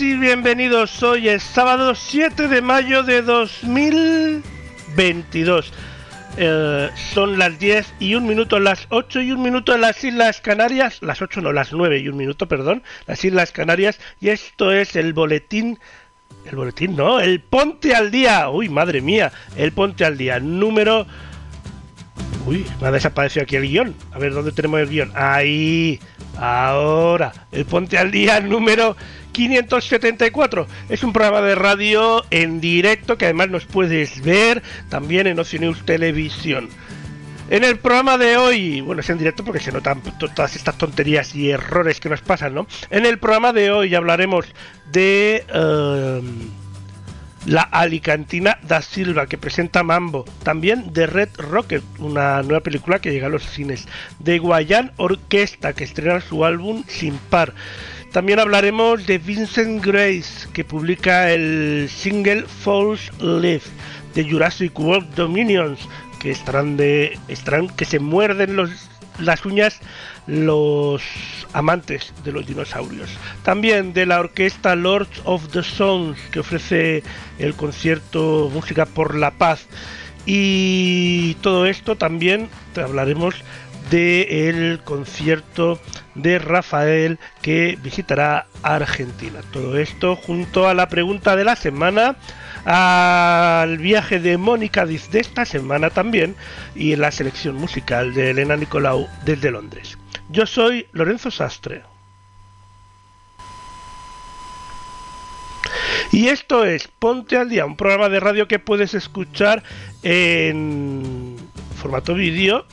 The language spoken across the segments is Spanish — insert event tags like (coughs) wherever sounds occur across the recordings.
Y bienvenidos. Hoy es sábado 7 de mayo de 2022. Eh, son las 10 y un minuto, las 8 y un minuto en las Islas Canarias, las 8 no, las 9 y un minuto, perdón, las Islas Canarias, y esto es el boletín, el boletín no, el Ponte al Día, uy, madre mía, el Ponte al Día, número... Uy, me ha desaparecido aquí el guion. A ver, ¿dónde tenemos el guion? Ahí, ahora, el Ponte al Día número 574. Es un programa de radio en directo que además nos puedes ver también en Ocio News Televisión. En el programa de hoy, bueno, es en directo porque se notan to- todas estas tonterías y errores que nos pasan, ¿no? En el programa de hoy hablaremos de eh, la Alicantina da Silva que presenta Mambo, también de Red Rocket, una nueva película que llega a los cines, de Guayan Orquesta que estrena su álbum Sin Par. También hablaremos de Vincent Grace que publica el single False Leaf de Jurassic World Dominions que estarán de estarán que se muerden los las uñas los amantes de los dinosaurios. También de la orquesta Lords of the Songs que ofrece el concierto Música por la Paz. Y todo esto también te hablaremos del concierto de Rafael que visitará Argentina. Todo esto junto a la pregunta de la semana, al viaje de Mónica Diz de esta semana también y la selección musical de Elena Nicolau desde Londres. Yo soy Lorenzo Sastre. Y esto es Ponte al Día, un programa de radio que puedes escuchar en formato vídeo,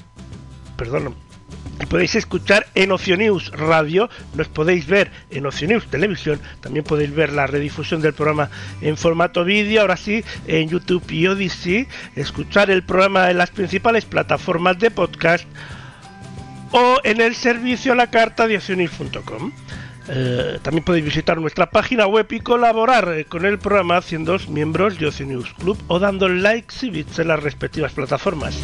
perdón, podéis escuchar en Oceanews Radio, nos podéis ver en Oceanews Televisión, también podéis ver la redifusión del programa en formato vídeo, ahora sí, en YouTube y Odyssey, escuchar el programa en las principales plataformas de podcast o en el servicio a la carta de oceanews.com. Eh, también podéis visitar nuestra página web y colaborar con el programa haciendo miembros de Oceanews Club o dando likes y bits en las respectivas plataformas.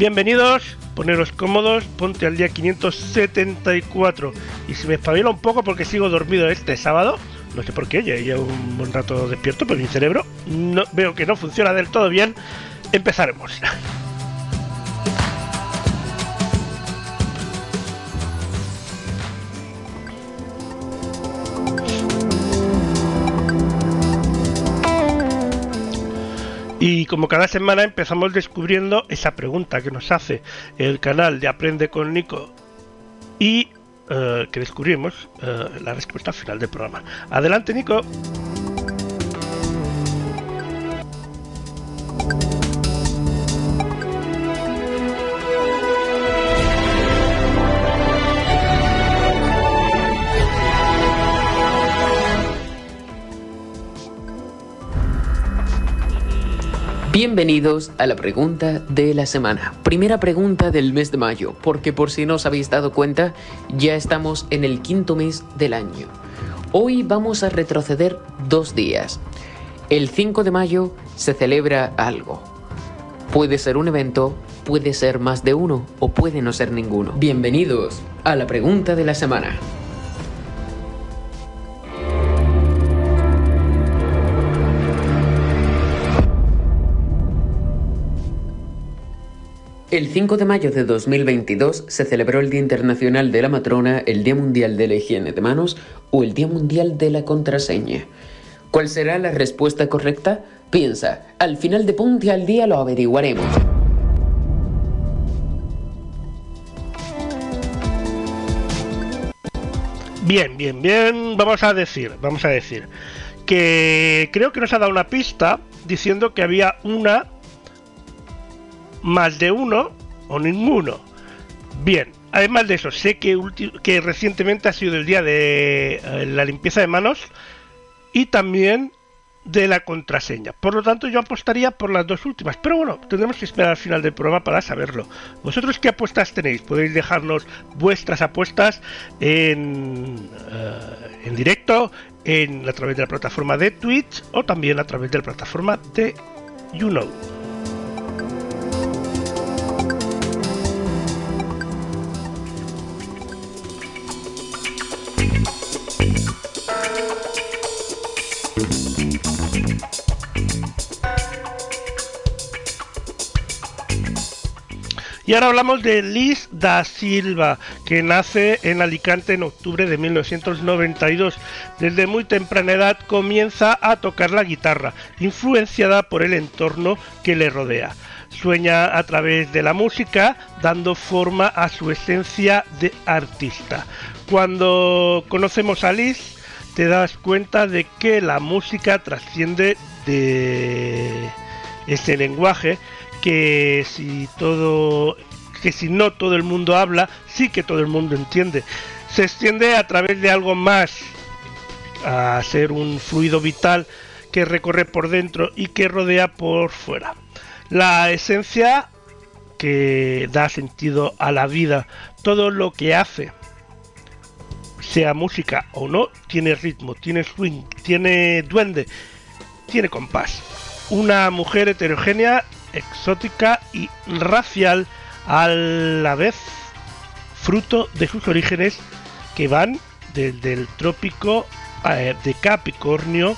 Bienvenidos, poneros cómodos, ponte al día 574. Y si me espabilo un poco porque sigo dormido este sábado, no sé por qué, ya llevo un buen rato despierto, pero mi cerebro no, veo que no funciona del todo bien. Empezaremos. (laughs) Y como cada semana empezamos descubriendo esa pregunta que nos hace el canal de Aprende con Nico y eh, que descubrimos eh, la respuesta final del programa. Adelante Nico. Bienvenidos a la pregunta de la semana. Primera pregunta del mes de mayo, porque por si no os habéis dado cuenta, ya estamos en el quinto mes del año. Hoy vamos a retroceder dos días. El 5 de mayo se celebra algo. Puede ser un evento, puede ser más de uno o puede no ser ninguno. Bienvenidos a la pregunta de la semana. El 5 de mayo de 2022 se celebró el Día Internacional de la Matrona, el Día Mundial de la Higiene de Manos o el Día Mundial de la Contraseña. ¿Cuál será la respuesta correcta? Piensa, al final de Punte al Día lo averiguaremos. Bien, bien, bien. Vamos a decir, vamos a decir que creo que nos ha dado una pista diciendo que había una más de uno o ninguno. Bien, además de eso, sé que, que recientemente ha sido el día de eh, la limpieza de manos y también de la contraseña. Por lo tanto, yo apostaría por las dos últimas. Pero bueno, tendremos que esperar al final del programa para saberlo. ¿Vosotros qué apuestas tenéis? Podéis dejarnos vuestras apuestas en, eh, en directo, en, a través de la plataforma de Twitch o también a través de la plataforma de YouKnow. Y ahora hablamos de Liz da Silva, que nace en Alicante en octubre de 1992. Desde muy temprana edad comienza a tocar la guitarra, influenciada por el entorno que le rodea. Sueña a través de la música, dando forma a su esencia de artista. Cuando conocemos a Liz, te das cuenta de que la música trasciende de ese lenguaje que si todo que si no todo el mundo habla, sí que todo el mundo entiende. Se extiende a través de algo más, a ser un fluido vital que recorre por dentro y que rodea por fuera. La esencia que da sentido a la vida, todo lo que hace, sea música o no, tiene ritmo, tiene swing, tiene duende, tiene compás. Una mujer heterogénea exótica y racial a la vez, fruto de sus orígenes que van desde el trópico eh, de Capricornio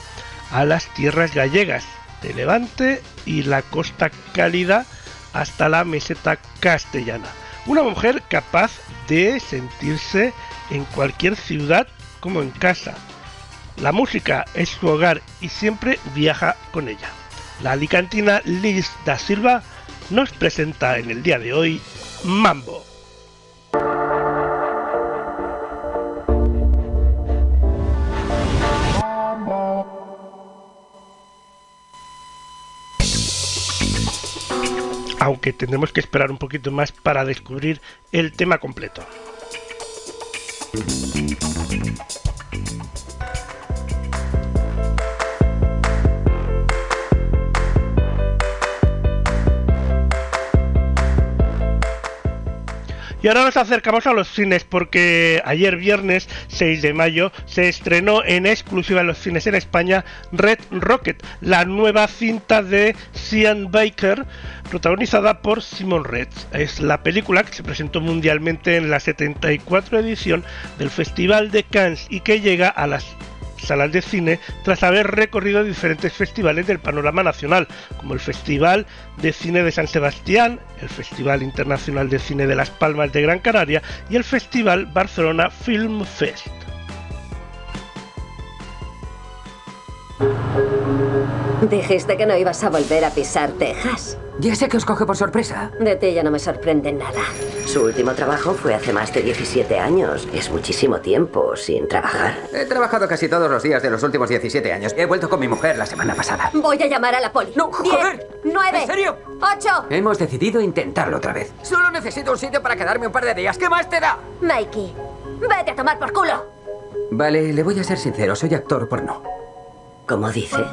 a las tierras gallegas de Levante y la costa cálida hasta la meseta castellana. Una mujer capaz de sentirse en cualquier ciudad como en casa. La música es su hogar y siempre viaja con ella. La alicantina Liz da Silva nos presenta en el día de hoy Mambo. Aunque tendremos que esperar un poquito más para descubrir el tema completo. Y ahora nos acercamos a los cines porque ayer viernes 6 de mayo se estrenó en exclusiva en los cines en España Red Rocket, la nueva cinta de Sean Baker protagonizada por Simon Red. Es la película que se presentó mundialmente en la 74 edición del Festival de Cannes y que llega a las salas de cine tras haber recorrido diferentes festivales del panorama nacional, como el Festival de Cine de San Sebastián, el Festival Internacional de Cine de Las Palmas de Gran Canaria y el Festival Barcelona Film Fest. Dijiste que no ibas a volver a pisar Texas. Ya sé que os coge por sorpresa. De ti ya no me sorprende nada. Su último trabajo fue hace más de 17 años. Es muchísimo tiempo sin trabajar. He trabajado casi todos los días de los últimos 17 años. He vuelto con mi mujer la semana pasada. Voy a llamar a la poli. ¡No, joder! ¡Nueve! ¿En serio? ¡Ocho! Hemos decidido intentarlo otra vez. Solo necesito un sitio para quedarme un par de días. ¿Qué más te da? Mikey, vete a tomar por culo. Vale, le voy a ser sincero. Soy actor porno. ¿Cómo dice?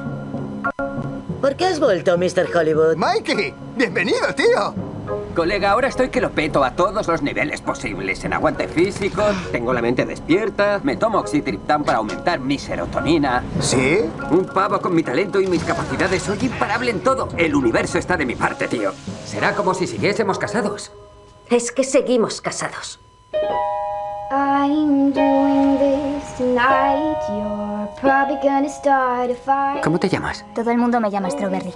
¿Por qué has vuelto, Mr. Hollywood? Mikey, bienvenido, tío. Colega, ahora estoy que lo peto a todos los niveles posibles. En aguante físico, tengo la mente despierta, me tomo oxitriptán para aumentar mi serotonina. ¿Sí? Un pavo con mi talento y mis capacidades. Soy imparable en todo. El universo está de mi parte, tío. Será como si siguiésemos casados. Es que seguimos casados. I'm doing this ¿Cómo te llamas? Todo el mundo me llama Strawberry.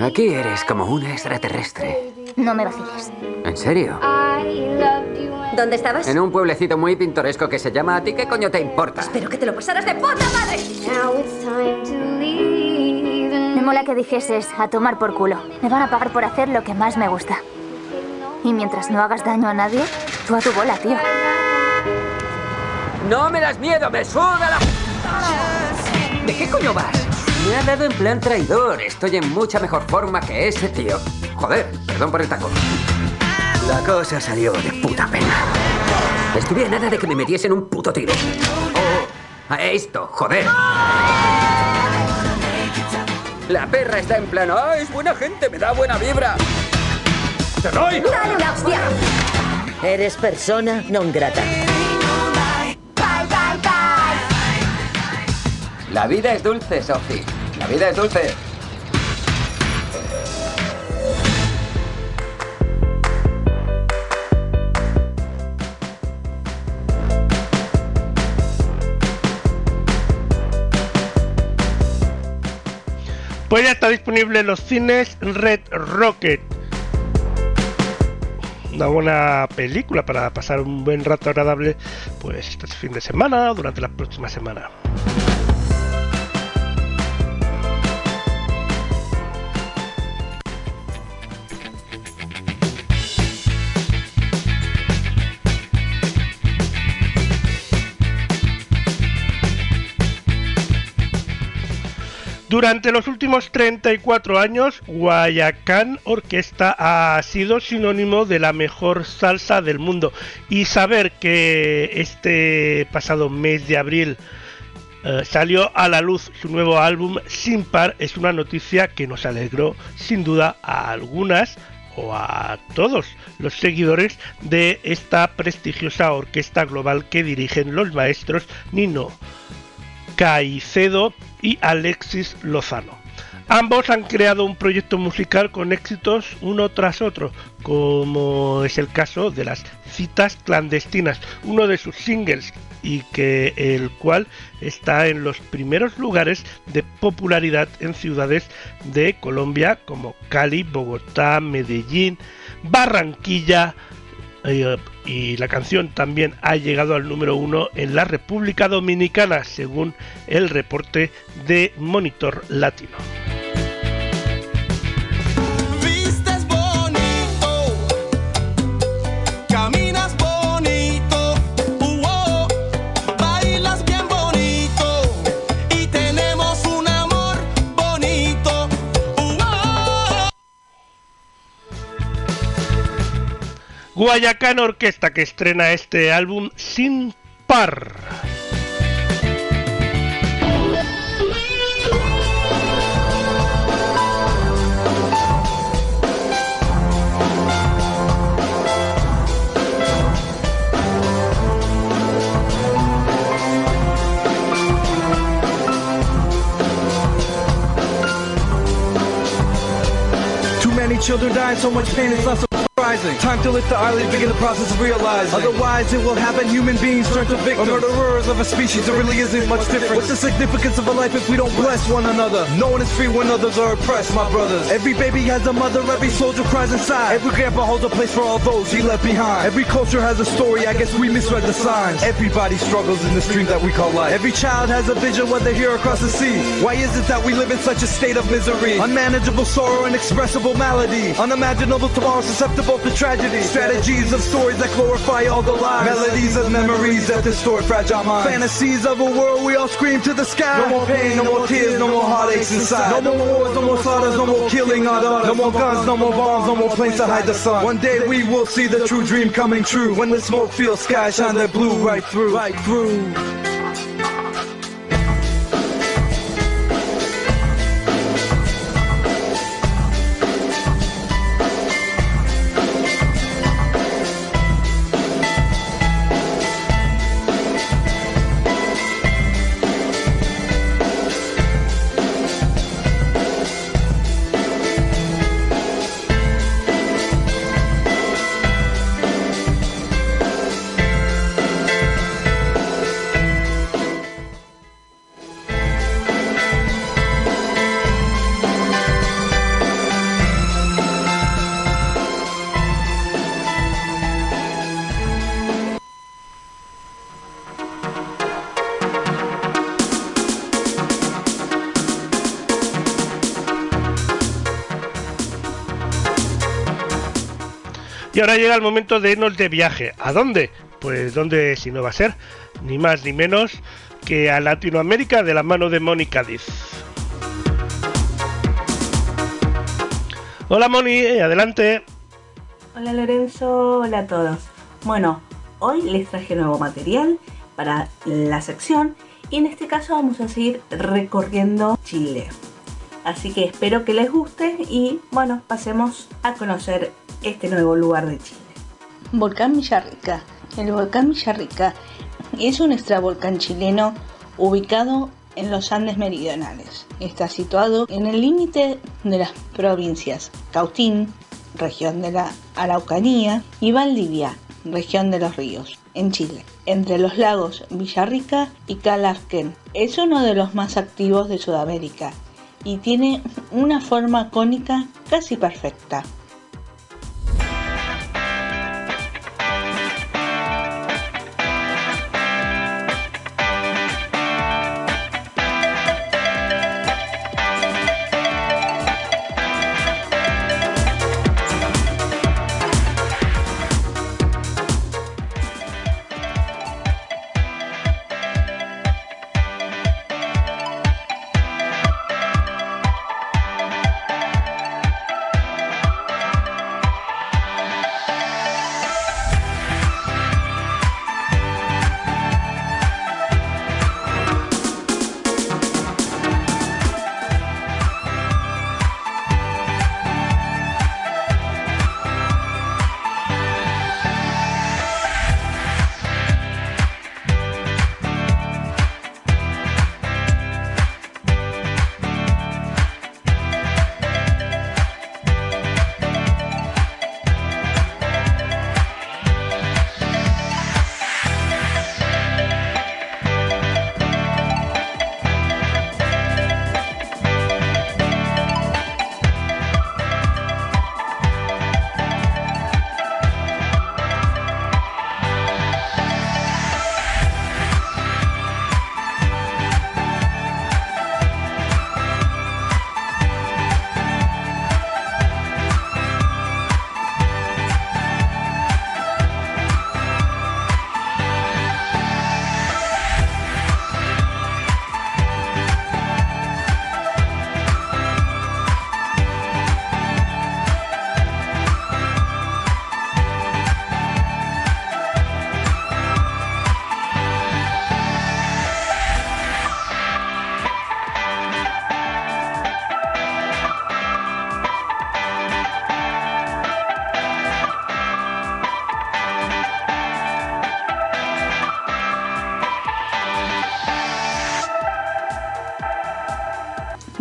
Aquí eres como una extraterrestre. No me vaciles. ¿En serio? ¿Dónde estabas? En un pueblecito muy pintoresco que se llama ¿A ti qué coño te importa? Espero que te lo pasaras de puta madre. Me mola que dijeses a tomar por culo. Me van a pagar por hacer lo que más me gusta. Y mientras no hagas daño a nadie, tú a tu bola, tío. ¡No me das miedo! ¡Me suda la... ¿De qué coño vas? Me ha dado en plan traidor. Estoy en mucha mejor forma que ese tío. Joder, perdón por el taco. La cosa salió de puta pena. Estuve a nada de que me metiesen un puto tiro. Oh, a esto, joder. La perra está en plan, ¡ah, es buena gente, me da buena vibra! ¡Te doy! ¡Dale una hostia! Eres persona non grata. La vida es dulce, Sophie. La vida es dulce. Pues ya está disponible en los cines Red Rocket. Una buena película para pasar un buen rato agradable, pues este fin de semana o durante la próxima semana. Durante los últimos 34 años, Guayacán Orquesta ha sido sinónimo de la mejor salsa del mundo. Y saber que este pasado mes de abril eh, salió a la luz su nuevo álbum Sin Par es una noticia que nos alegró sin duda a algunas o a todos los seguidores de esta prestigiosa orquesta global que dirigen los maestros Nino Caicedo y Alexis Lozano. Ambos han creado un proyecto musical con éxitos uno tras otro, como es el caso de las citas clandestinas, uno de sus singles y que el cual está en los primeros lugares de popularidad en ciudades de Colombia como Cali, Bogotá, Medellín, Barranquilla, eh, y la canción también ha llegado al número uno en la República Dominicana, según el reporte de Monitor Latino. Guayacán Orquesta que estrena este álbum Sin Par. Too many children dying, so much pain, it's not surprising. Time to lift the eyelid, begin the process of realizing. Otherwise, it will happen. Human beings turn to victims. Or murderers of a species, it really isn't much different. What's the significance of a life if we don't bless one another? No one is free when others are oppressed, my brothers. Every baby has a mother, every soldier cries inside. Every grandpa holds a place for all those he left behind. Every culture has a story, I guess we misread the signs. Everybody struggles in this dream that we call life. Every child has a vision, whether here or across the sea. Why is it that we live in such a state of misery? Unmanageable sorrow, inexpressible malady. Unimaginable tomorrow, susceptible to tragedy. Strategies of stories that glorify all the lies. Melodies of memories that distort fragile minds. Fantasies of a world we all scream to the sky. No more pain, no more tears, no more heartaches inside. No more wars, no more slaughters, no more killing our daughters. No more guns, no more bombs, no more planes to hide the sun. One day we will see the true dream coming true. When the smoke fills sky shine their blue right through. Right through. Ahora llega el momento de irnos de viaje. ¿A dónde? Pues dónde si no va a ser, ni más ni menos que a Latinoamérica de la mano de Mónica Diz. Hola Moni, adelante. Hola Lorenzo, hola a todos. Bueno, hoy les traje nuevo material para la sección y en este caso vamos a seguir recorriendo Chile. Así que espero que les guste y bueno, pasemos a conocer este nuevo lugar de Chile. Volcán Villarrica. El volcán Villarrica es un extravolcán chileno ubicado en los Andes meridionales. Está situado en el límite de las provincias Cautín, región de la Araucanía, y Valdivia, región de los ríos, en Chile, entre los lagos Villarrica y Calarquén. Es uno de los más activos de Sudamérica y tiene una forma cónica casi perfecta.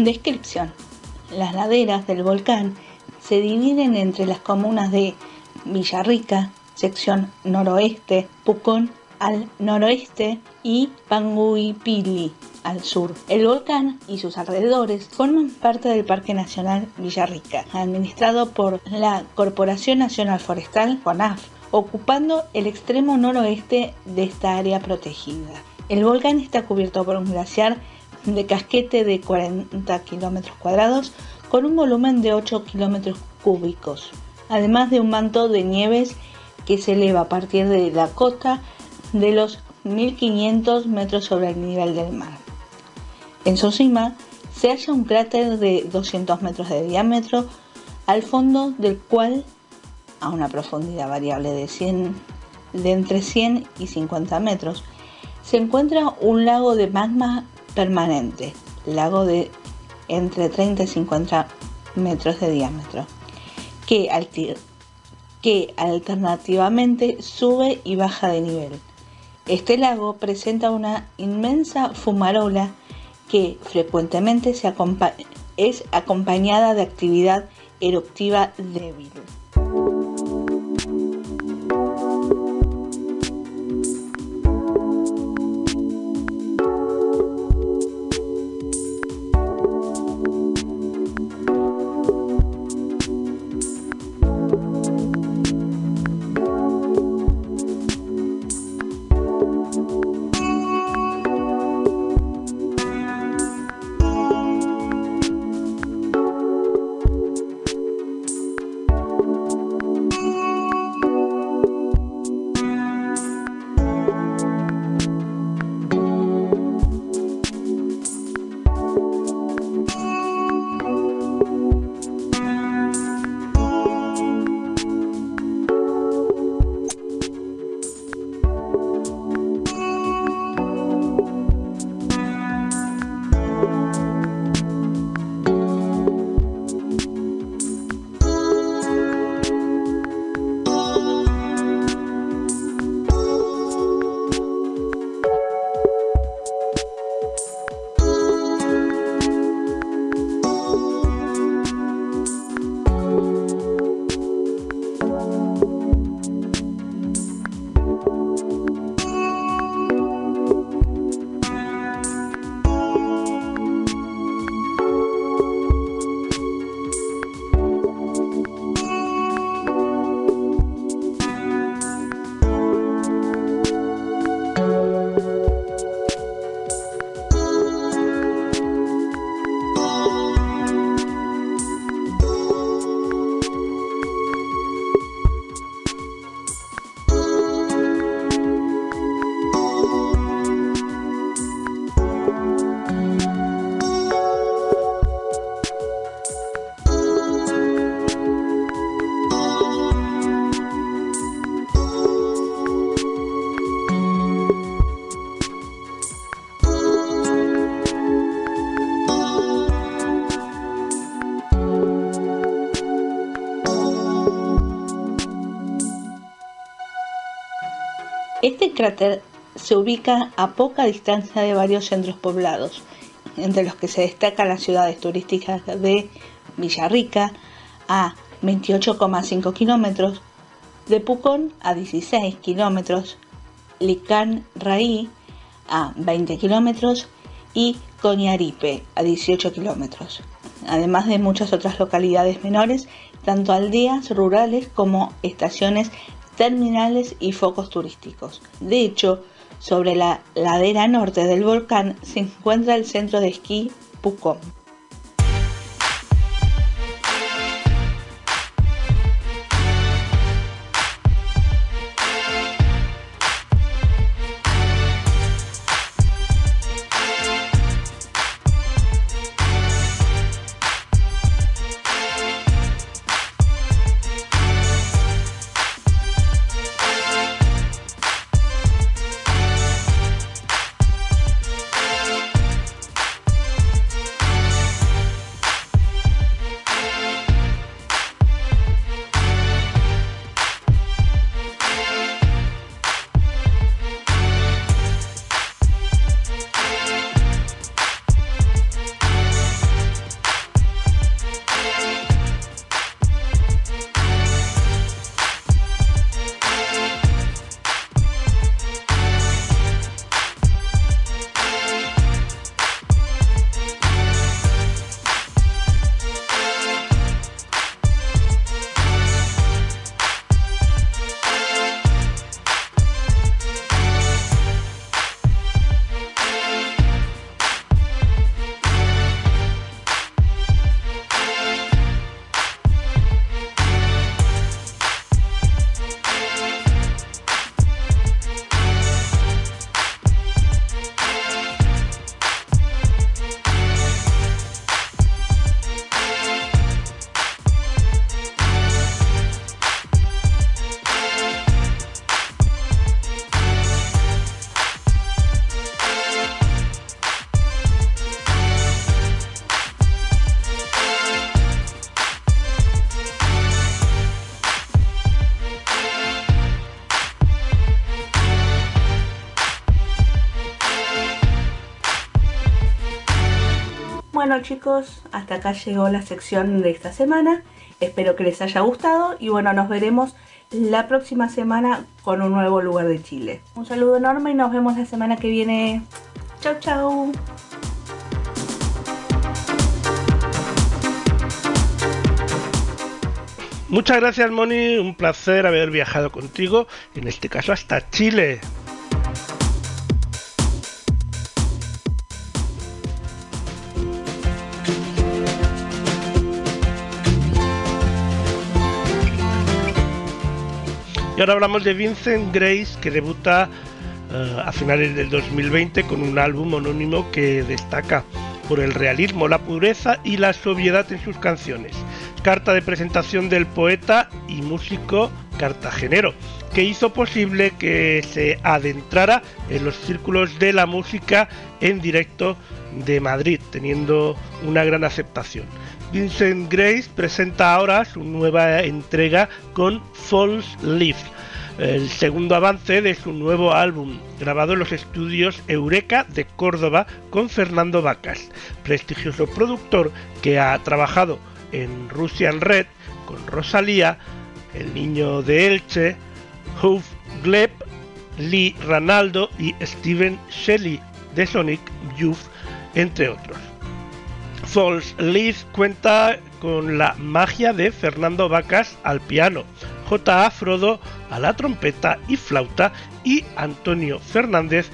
Descripción. Las laderas del volcán se dividen entre las comunas de Villarrica, sección noroeste, Pucón al noroeste y Panguipili al sur. El volcán y sus alrededores forman parte del Parque Nacional Villarrica, administrado por la Corporación Nacional Forestal, CONAF, ocupando el extremo noroeste de esta área protegida. El volcán está cubierto por un glaciar de casquete de 40 kilómetros cuadrados con un volumen de 8 kilómetros cúbicos, además de un manto de nieves que se eleva a partir de la cota de los 1500 metros sobre el nivel del mar. En su cima se halla un cráter de 200 metros de diámetro, al fondo del cual, a una profundidad variable de, 100, de entre 100 y 50 metros, se encuentra un lago de magma permanente, lago de entre 30 y 50 metros de diámetro, que, que alternativamente sube y baja de nivel. Este lago presenta una inmensa fumarola que frecuentemente se es acompañada de actividad eruptiva débil. Cráter se ubica a poca distancia de varios centros poblados, entre los que se destacan las ciudades turísticas de Villarrica a 28,5 kilómetros, de Pucón a 16 kilómetros, Licán Raí a 20 kilómetros y Coñaripe a 18 kilómetros, además de muchas otras localidades menores, tanto aldeas rurales como estaciones terminales y focos turísticos. De hecho, sobre la ladera norte del volcán se encuentra el centro de esquí Pucón. Chicos, hasta acá llegó la sección de esta semana. Espero que les haya gustado y bueno, nos veremos la próxima semana con un nuevo lugar de Chile. Un saludo enorme y nos vemos la semana que viene. Chau chau. Muchas gracias Moni, un placer haber viajado contigo, en este caso hasta Chile. Y ahora hablamos de Vincent Grace, que debuta uh, a finales del 2020 con un álbum anónimo que destaca por el realismo, la pureza y la sobriedad en sus canciones. Carta de presentación del poeta y músico cartagenero, que hizo posible que se adentrara en los círculos de la música en directo de Madrid, teniendo una gran aceptación. Vincent Grace presenta ahora su nueva entrega con False Leaf, el segundo avance de su nuevo álbum, grabado en los estudios Eureka de Córdoba con Fernando Vacas, prestigioso productor que ha trabajado en Russian Red con Rosalía, El Niño de Elche, Hoof Gleb, Lee Ranaldo y Steven Shelley de Sonic Youth, entre otros. False Leaf cuenta con la magia de Fernando Vacas al piano, J.A. Frodo a la trompeta y flauta y Antonio Fernández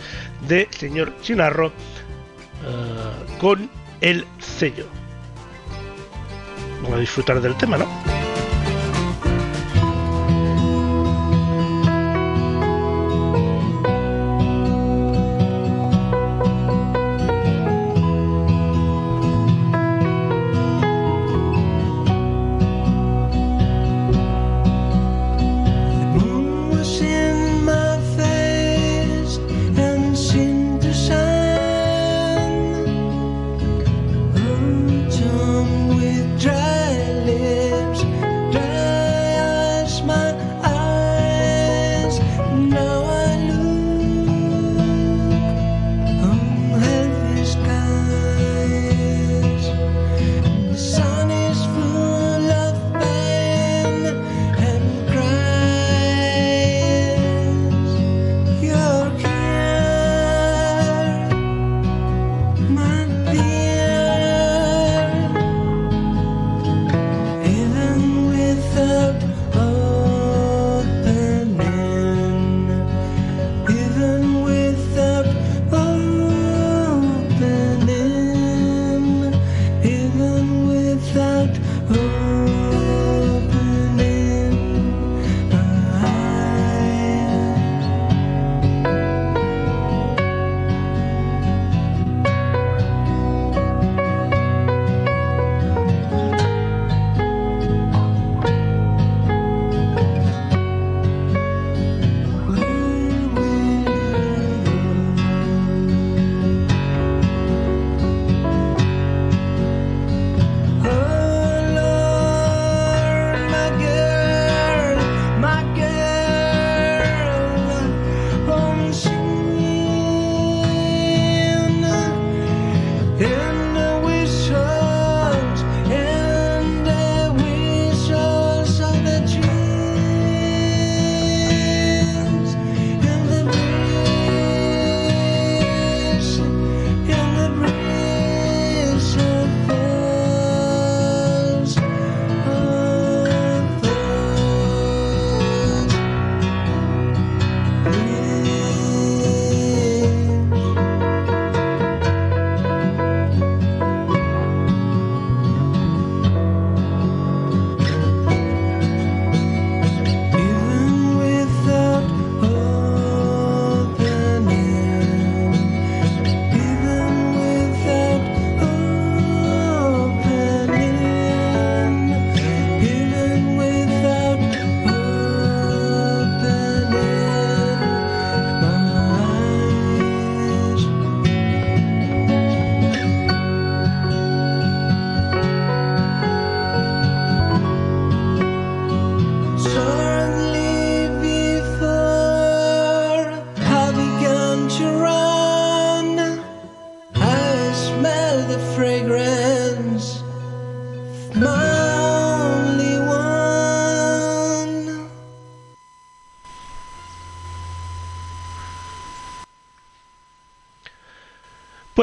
de Señor Chinarro uh, con el sello. Vamos a disfrutar del tema, ¿no?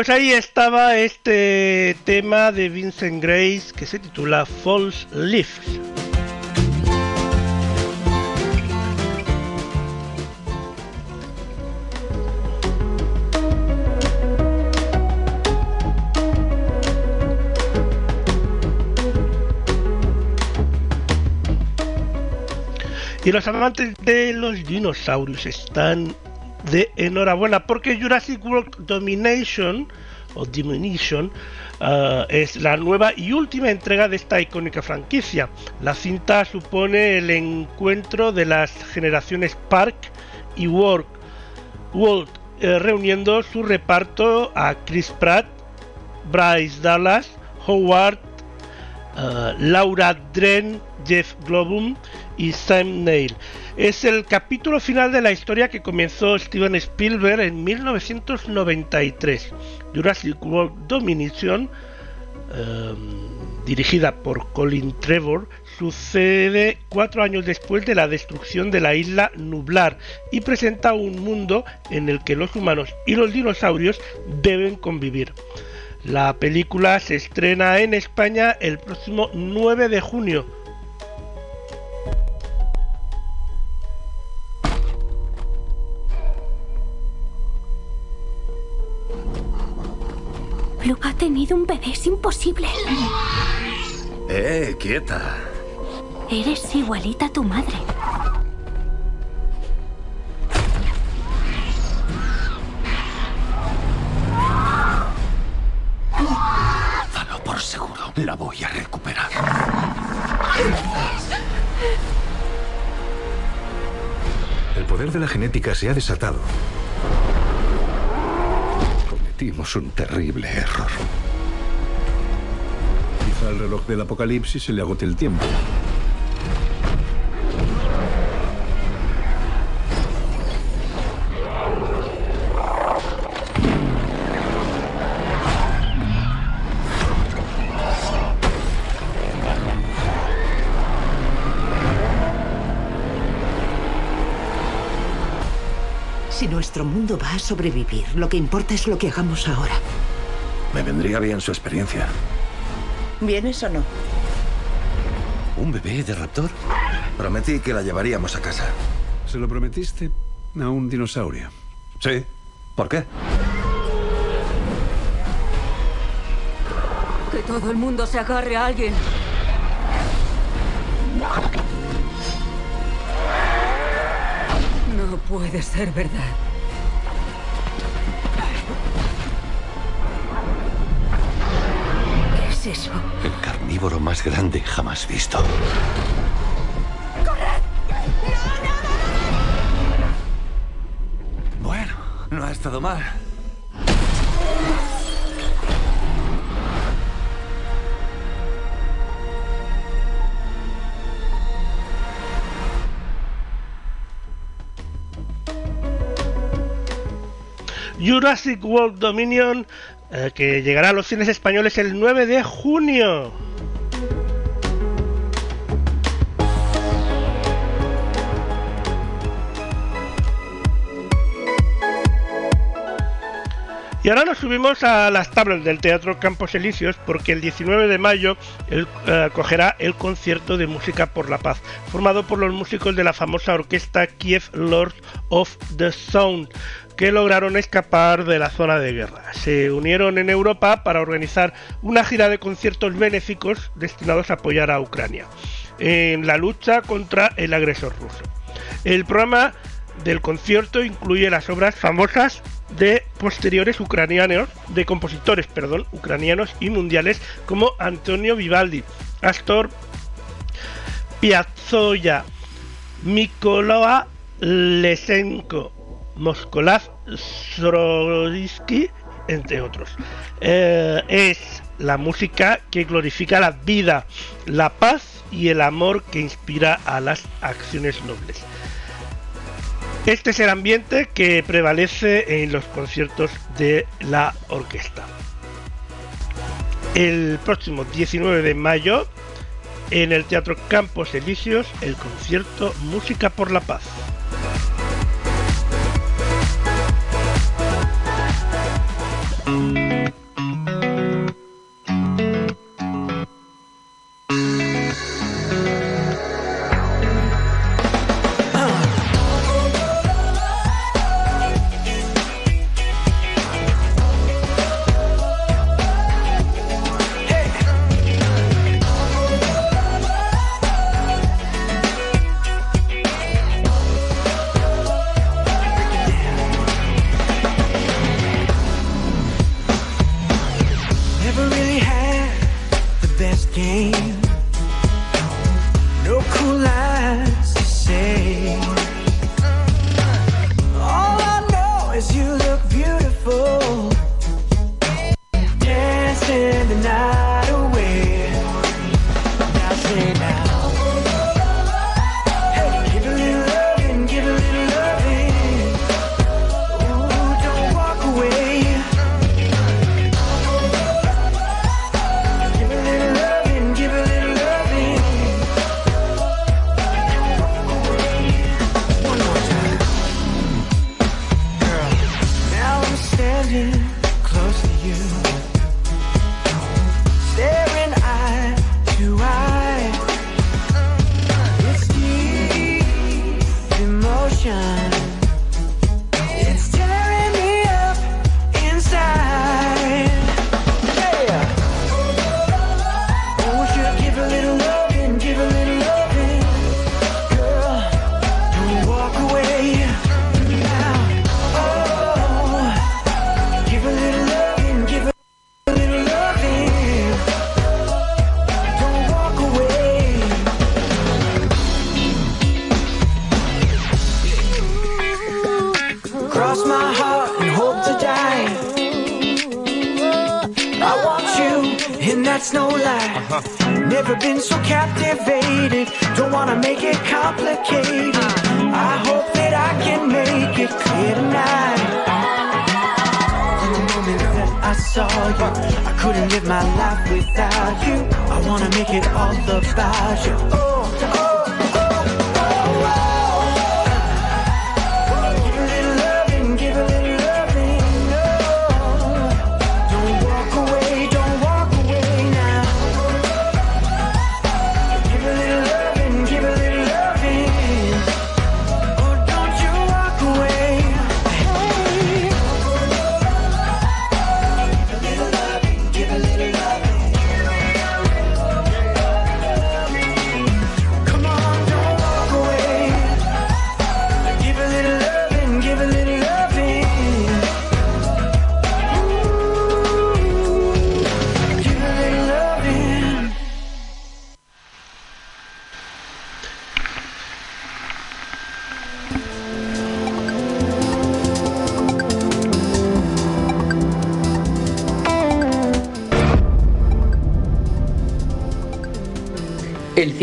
Pues ahí estaba este tema de Vincent Grace que se titula False Leaves. Y los amantes de los dinosaurios están de enhorabuena porque Jurassic World Domination o Diminution uh, es la nueva y última entrega de esta icónica franquicia. La cinta supone el encuentro de las generaciones Park y World, eh, reuniendo su reparto a Chris Pratt, Bryce Dallas, Howard, uh, Laura Dren, Jeff Globum y Sam Neill. Es el capítulo final de la historia que comenzó Steven Spielberg en 1993. Jurassic World Dominion, em, dirigida por Colin Trevor, sucede cuatro años después de la destrucción de la isla Nublar y presenta un mundo en el que los humanos y los dinosaurios deben convivir. La película se estrena en España el próximo 9 de junio Luke ha tenido un bebé, es imposible. Eh, quieta. Eres igualita a tu madre. Dalo por seguro. La voy a recuperar. El poder de la genética se ha desatado. Cometimos un terrible error. Quizá al reloj del apocalipsis se le agote el tiempo. Nuestro mundo va a sobrevivir, lo que importa es lo que hagamos ahora. Me vendría bien su experiencia. ¿Vienes o no? ¿Un bebé de raptor? Prometí que la llevaríamos a casa. ¿Se lo prometiste a un dinosaurio? Sí. ¿Por qué? Que todo el mundo se agarre a alguien. No puede ser verdad. El carnívoro más grande jamás visto. Bueno, no ha estado mal. Jurassic World Dominion eh, que llegará a los cines españoles el 9 de junio. Y ahora nos subimos a las tablas del Teatro Campos Elíseos porque el 19 de mayo él, eh, cogerá el concierto de música por la paz, formado por los músicos de la famosa orquesta Kiev Lords of the Sound, que lograron escapar de la zona de guerra. Se unieron en Europa para organizar una gira de conciertos benéficos destinados a apoyar a Ucrania en la lucha contra el agresor ruso. El programa del concierto incluye las obras famosas de posteriores ucranianos, de compositores, perdón, ucranianos y mundiales como Antonio Vivaldi, Astor Piazzolla, Mikola Lesenko, Moskolav Sorodsky, entre otros. Eh, es la música que glorifica la vida, la paz y el amor que inspira a las acciones nobles. Este es el ambiente que prevalece en los conciertos de la orquesta. El próximo 19 de mayo, en el Teatro Campos Elíseos, el concierto Música por la Paz.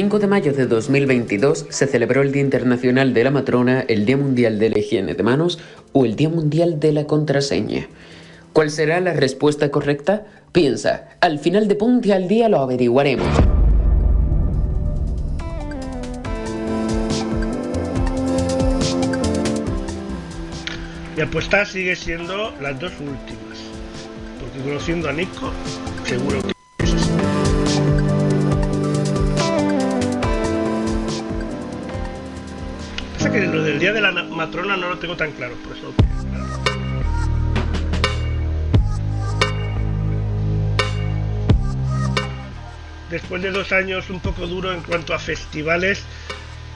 5 de mayo de 2022 se celebró el Día Internacional de la Matrona, el Día Mundial de la Higiene de Manos o el Día Mundial de la Contraseña. ¿Cuál será la respuesta correcta? Piensa, al final de Ponte al Día lo averiguaremos. Mi apuesta sigue siendo las dos últimas. Porque conociendo a Nico, seguro que Que lo del día de la na- matrona no lo tengo tan claro, por eso. Después de dos años un poco duro en cuanto a festivales,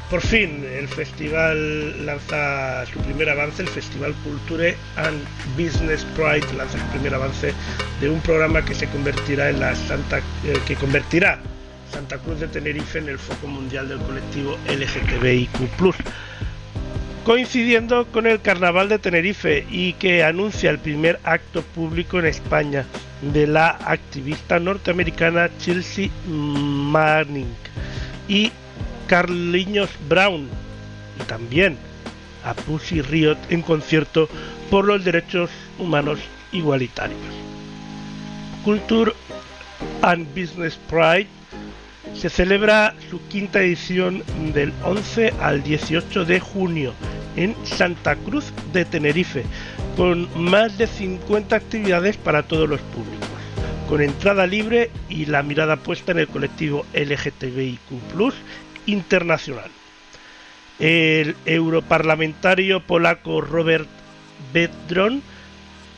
por fin el festival lanza su primer avance, el Festival Culture and Business Pride lanza su primer avance de un programa que se convertirá en la Santa eh, que convertirá Santa Cruz de Tenerife en el foco mundial del colectivo LGTBIQ+, coincidiendo con el Carnaval de Tenerife y que anuncia el primer acto público en España de la activista norteamericana Chelsea Manning y Carliños Brown y también a Pussy Riot en concierto por los derechos humanos igualitarios. Culture and Business Pride se celebra su quinta edición del 11 al 18 de junio en Santa Cruz de Tenerife, con más de 50 actividades para todos los públicos, con entrada libre y la mirada puesta en el colectivo LGTBIQ internacional. El europarlamentario polaco Robert Bedron,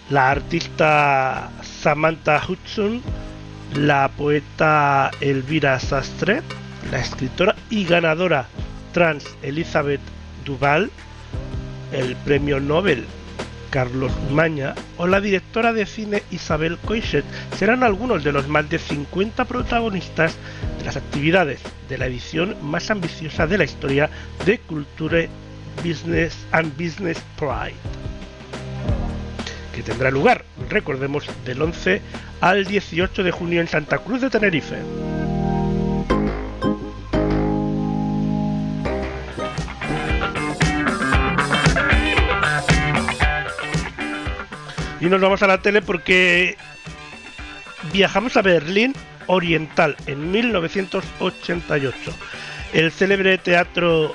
la artista Samantha Hudson, la poeta Elvira Sastre, la escritora y ganadora trans Elizabeth Duval, el premio Nobel Carlos Umaña o la directora de cine Isabel Coixet. Serán algunos de los más de 50 protagonistas de las actividades de la edición más ambiciosa de la historia de Culture Business and Business Pride que tendrá lugar, recordemos, del 11 al 18 de junio en Santa Cruz de Tenerife. Y nos vamos a la tele porque viajamos a Berlín Oriental en 1988. El célebre teatro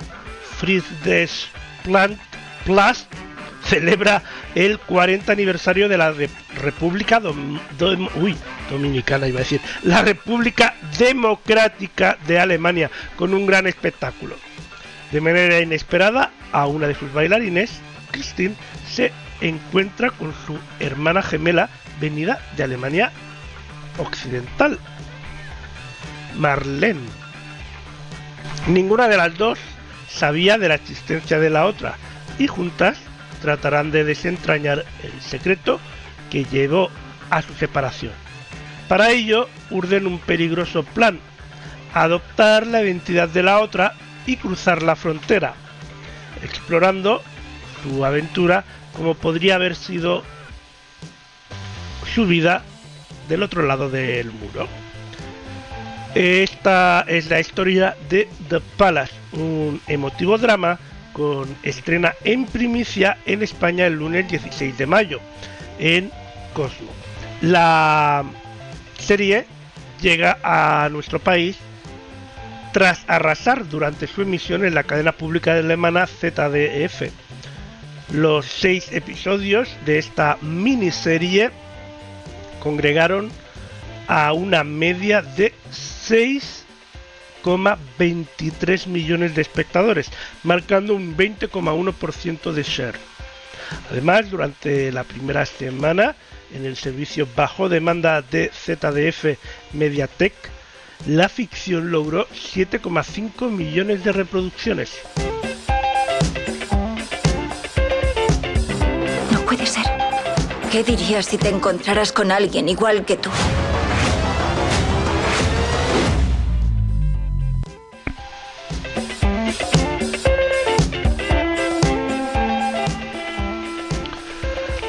Friedrichsplatz celebra el 40 aniversario de la Re- República Dominicana, iba a decir, la República Democrática de Alemania, con un gran espectáculo. De manera inesperada, a una de sus bailarines, Christine, se encuentra con su hermana gemela venida de Alemania Occidental, Marlene. Ninguna de las dos sabía de la existencia de la otra y juntas tratarán de desentrañar el secreto que llevó a su separación. Para ello, urden un peligroso plan, adoptar la identidad de la otra y cruzar la frontera, explorando su aventura como podría haber sido su vida del otro lado del muro. Esta es la historia de The Palace, un emotivo drama con estrena en primicia en España el lunes 16 de mayo en Cosmo. La serie llega a nuestro país tras arrasar durante su emisión en la cadena pública alemana ZDF. Los seis episodios de esta miniserie congregaron a una media de 6,23 millones de espectadores, marcando un 20,1% de share. Además, durante la primera semana, en el servicio bajo demanda de ZDF Mediatek, la ficción logró 7,5 millones de reproducciones. No puede ser. ¿Qué dirías si te encontraras con alguien igual que tú?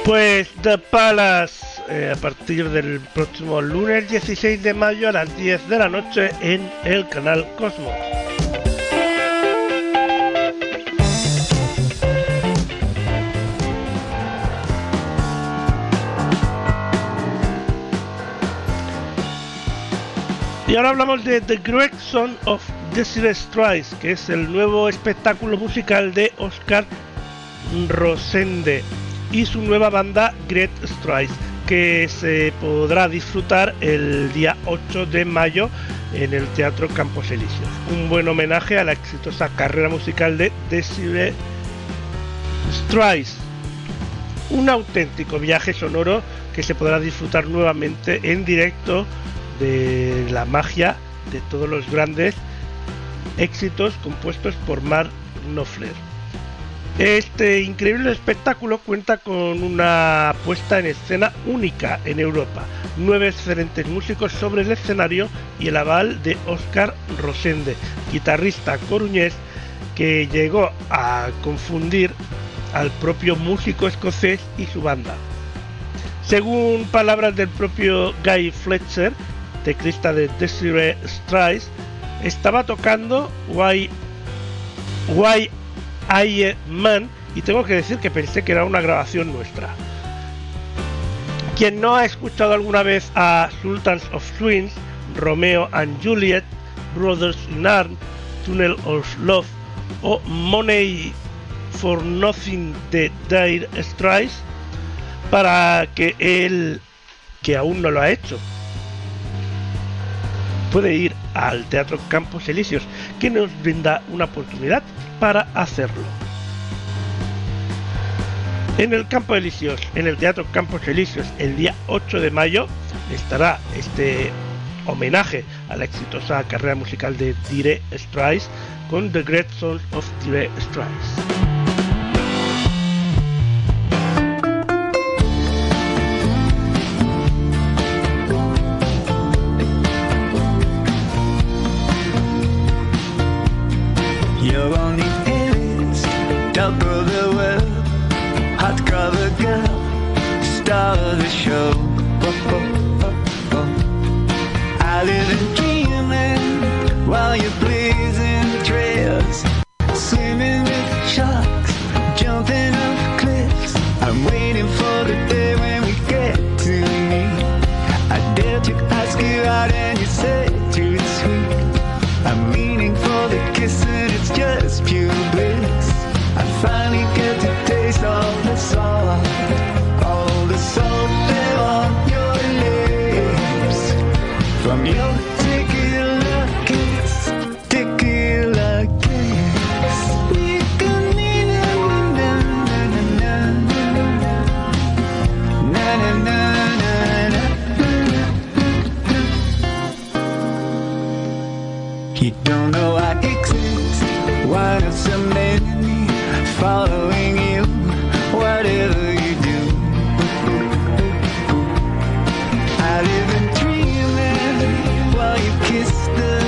Pues The Palace eh, a partir del próximo lunes 16 de mayo a las 10 de la noche en el canal Cosmos. Y ahora hablamos de The Great Son of Desiree Strice, que es el nuevo espectáculo musical de Oscar Rosende y su nueva banda Great Strice, que se podrá disfrutar el día 8 de mayo en el Teatro Campos Elíseos. Un buen homenaje a la exitosa carrera musical de Desiree Strice. Un auténtico viaje sonoro que se podrá disfrutar nuevamente en directo de la magia de todos los grandes éxitos compuestos por Mark Knopfler. Este increíble espectáculo cuenta con una puesta en escena única en Europa, nueve excelentes músicos sobre el escenario y el aval de Oscar Rosende, guitarrista coruñés que llegó a confundir al propio músico escocés y su banda. Según palabras del propio Guy Fletcher, teclista de Desiree Strice, estaba tocando Why, Why I Man y tengo que decir que pensé que era una grabación nuestra. Quien no ha escuchado alguna vez a Sultans of Swings, Romeo and Juliet, Brothers in Arms, Tunnel of Love o Money for Nothing de Dire Strice, para que él, que aún no lo ha hecho, puede ir al Teatro Campos Elíseos, que nos brinda una oportunidad para hacerlo. En el Campo Elíseos, en el Teatro Campos Elíseos, el día 8 de mayo, estará este homenaje a la exitosa carrera musical de Dire Straits con The Great Souls of Dire Straits. Of the hot cover girl, star of the show. I live in dreamland while you're blazing trails, swimming with sharks, jumping off cliffs. I'm waiting for the day when we get to meet. I dare to ask you out and you say too sweet. I'm leaning for the kiss and it's just pure bliss. Finally get to taste all the salt, all the salt there on your lips. From your tequila kiss, tequila kiss. You don't know I exist. One of so many following you, whatever you do. I live in dreamland while you kiss the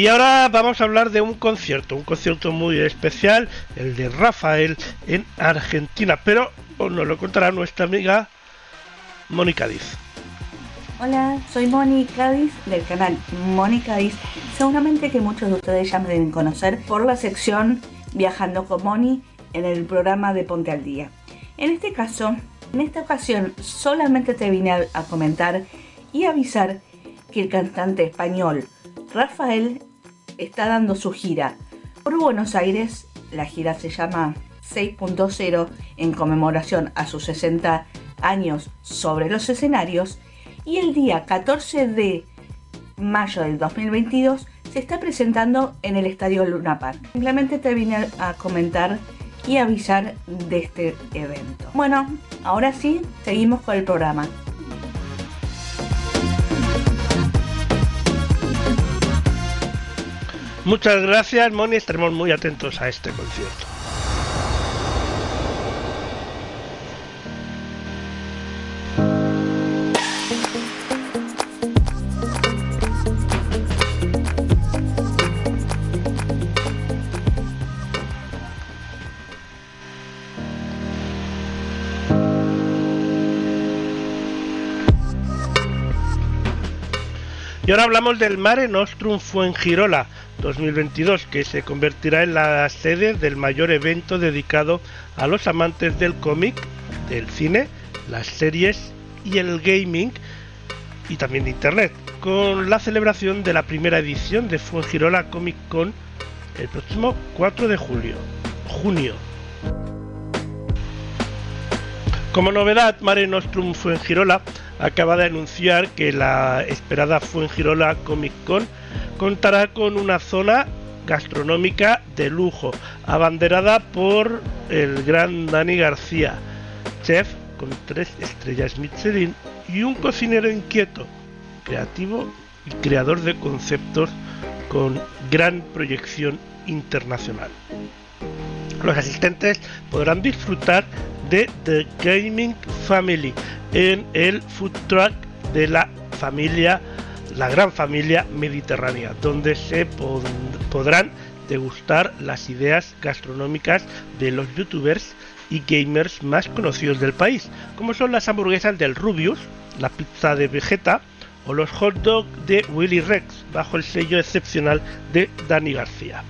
Y ahora vamos a hablar de un concierto, un concierto muy especial, el de Rafael en Argentina, pero nos lo contará nuestra amiga Mónica Diz. Hola, soy Moni Cádiz del canal Moni Cádiz. Seguramente que muchos de ustedes ya me deben conocer por la sección Viajando con Moni en el programa de Ponte al Día. En este caso, en esta ocasión solamente te vine a comentar y avisar que el cantante español Rafael está dando su gira por Buenos Aires. La gira se llama 6.0 en conmemoración a sus 60 años sobre los escenarios y el día 14 de mayo del 2022 se está presentando en el Estadio Luna Park. Simplemente te vine a comentar y avisar de este evento. Bueno, ahora sí, seguimos con el programa. Muchas gracias, Moni. Estaremos muy atentos a este concierto. Y ahora hablamos del Mare Nostrum Fuengirola 2022, que se convertirá en la sede del mayor evento dedicado a los amantes del cómic, del cine, las series y el gaming y también de internet, con la celebración de la primera edición de Fuengirola Comic Con el próximo 4 de julio. Junio. Como novedad, Mare Nostrum Fuengirola acaba de anunciar que la esperada Fuengirola Comic Con contará con una zona gastronómica de lujo, abanderada por el gran Dani García, chef con tres estrellas Michelin y un cocinero inquieto, creativo y creador de conceptos con gran proyección internacional. Los asistentes podrán disfrutar de The Gaming Family en el food truck de la familia, la gran familia mediterránea, donde se podrán degustar las ideas gastronómicas de los youtubers y gamers más conocidos del país, como son las hamburguesas del Rubius, la pizza de Vegeta o los hot dogs de Willy Rex, bajo el sello excepcional de Dani García.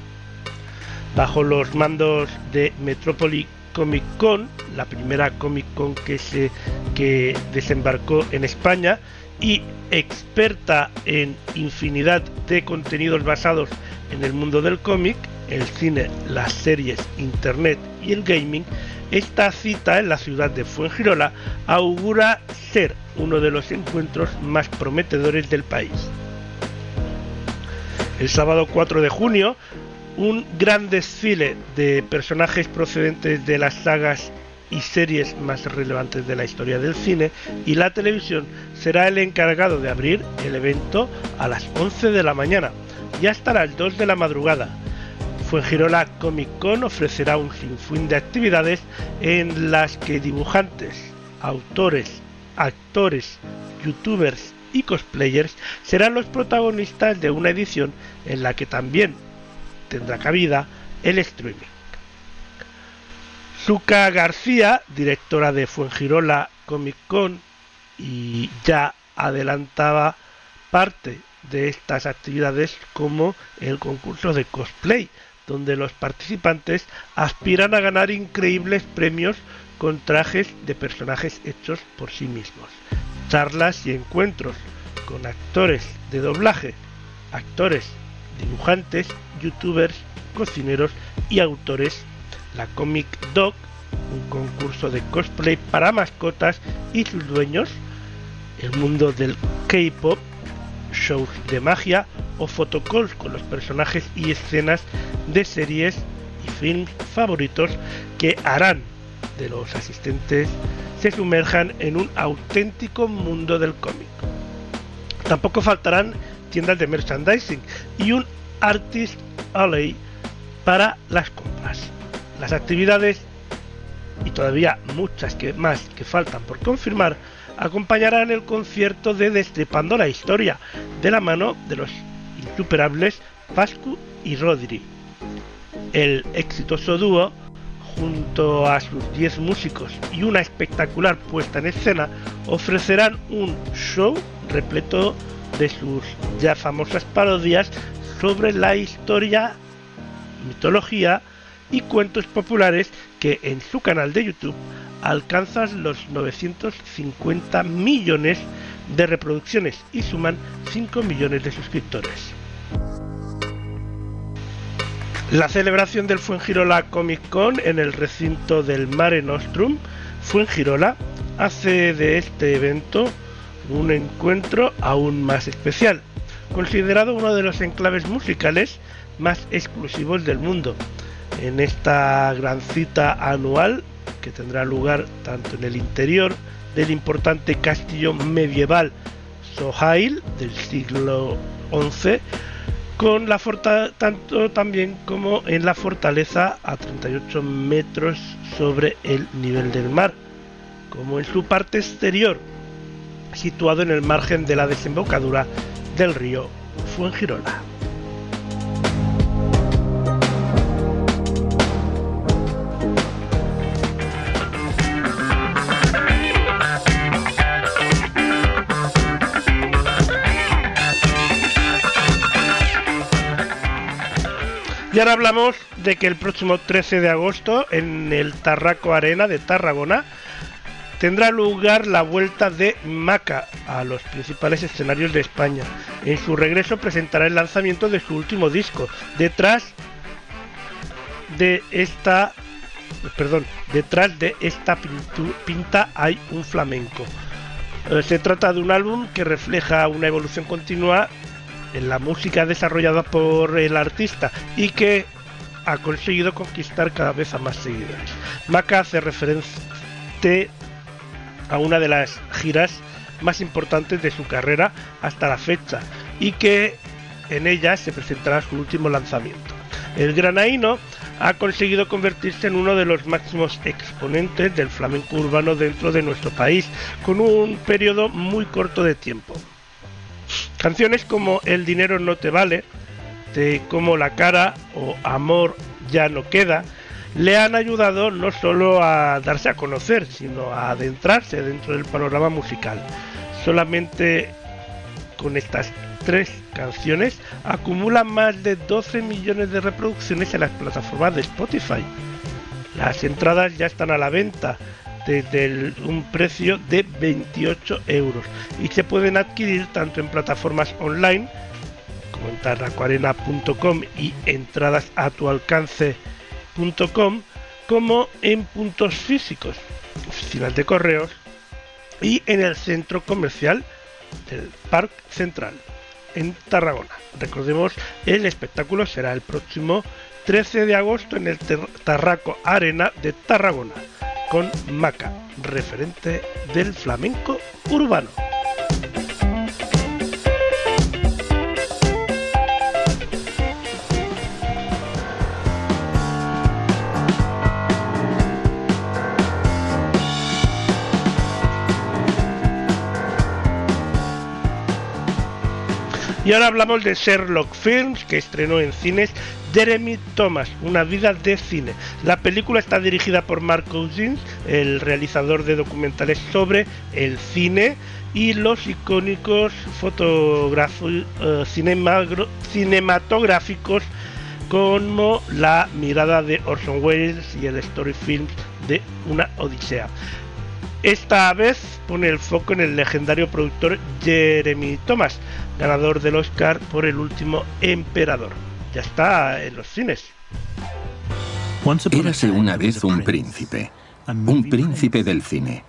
Bajo los mandos de Metrópoli Comic Con, la primera Comic Con que se que desembarcó en España y experta en infinidad de contenidos basados en el mundo del cómic, el cine, las series, internet y el gaming, esta cita en la ciudad de Fuengirola augura ser uno de los encuentros más prometedores del país. El sábado 4 de junio un gran desfile de personajes procedentes de las sagas y series más relevantes de la historia del cine y la televisión será el encargado de abrir el evento a las 11 de la mañana y hasta las 2 de la madrugada. Fuengirola Comic Con ofrecerá un sinfín de actividades en las que dibujantes, autores, actores, youtubers y cosplayers serán los protagonistas de una edición en la que también tendrá cabida el streaming. Zuka García, directora de Fuengirola Comic Con, y ya adelantaba parte de estas actividades como el concurso de cosplay, donde los participantes aspiran a ganar increíbles premios con trajes de personajes hechos por sí mismos, charlas y encuentros con actores de doblaje, actores dibujantes, youtubers, cocineros y autores, la Comic Dog, un concurso de cosplay para mascotas y sus dueños, el mundo del K-pop, shows de magia o photocalls con los personajes y escenas de series y films favoritos que harán de los asistentes se sumerjan en un auténtico mundo del cómic. Tampoco faltarán tiendas de merchandising y un Artist Alley para las compras. Las actividades y todavía muchas que más que faltan por confirmar acompañarán el concierto de Destripando la Historia de la mano de los insuperables Pascu y Rodri. El exitoso dúo, junto a sus 10 músicos y una espectacular puesta en escena, ofrecerán un show repleto de sus ya famosas parodias sobre la historia, mitología y cuentos populares que en su canal de YouTube alcanzan los 950 millones de reproducciones y suman 5 millones de suscriptores. La celebración del Fuengirola Comic Con en el recinto del Mare Nostrum, Fuengirola, hace de este evento un encuentro aún más especial, considerado uno de los enclaves musicales más exclusivos del mundo. En esta gran cita anual, que tendrá lugar tanto en el interior del importante castillo medieval Sohail del siglo XI, con la tanto también como en la fortaleza a 38 metros sobre el nivel del mar, como en su parte exterior, situado en el margen de la desembocadura del río Fuengirola. Y ahora hablamos de que el próximo 13 de agosto en el Tarraco Arena de Tarragona tendrá lugar la vuelta de Maca a los principales escenarios de España. En su regreso presentará el lanzamiento de su último disco. Detrás de esta perdón, detrás de esta pinta hay un flamenco. Eh, se trata de un álbum que refleja una evolución continua la música desarrollada por el artista y que ha conseguido conquistar cada vez a más seguidores. Maca hace referencia a una de las giras más importantes de su carrera hasta la fecha y que en ella se presentará su último lanzamiento. El granaíno ha conseguido convertirse en uno de los máximos exponentes del flamenco urbano dentro de nuestro país, con un periodo muy corto de tiempo. Canciones como El dinero no te vale, de Como la cara o Amor ya no queda, le han ayudado no solo a darse a conocer, sino a adentrarse dentro del panorama musical. Solamente con estas tres canciones acumulan más de 12 millones de reproducciones en las plataformas de Spotify. Las entradas ya están a la venta desde un precio de 28 euros y se pueden adquirir tanto en plataformas online como en tarracoarena.com y entradas a tu como en puntos físicos, oficinas de correos y en el centro comercial del Parque Central en Tarragona. Recordemos, el espectáculo será el próximo 13 de agosto en el Tarraco Arena de Tarragona con Maca, referente del flamenco urbano. Y ahora hablamos de Sherlock Films, que estrenó en cines Jeremy Thomas, Una vida de cine. La película está dirigida por Mark Cousins, el realizador de documentales sobre el cine y los icónicos eh, cinematográficos como La mirada de Orson Welles y el Story Film de Una Odisea. Esta vez pone el foco en el legendario productor Jeremy Thomas, ganador del Oscar por El último emperador ya está en los cines. Érase una vez un príncipe, un príncipe del cine.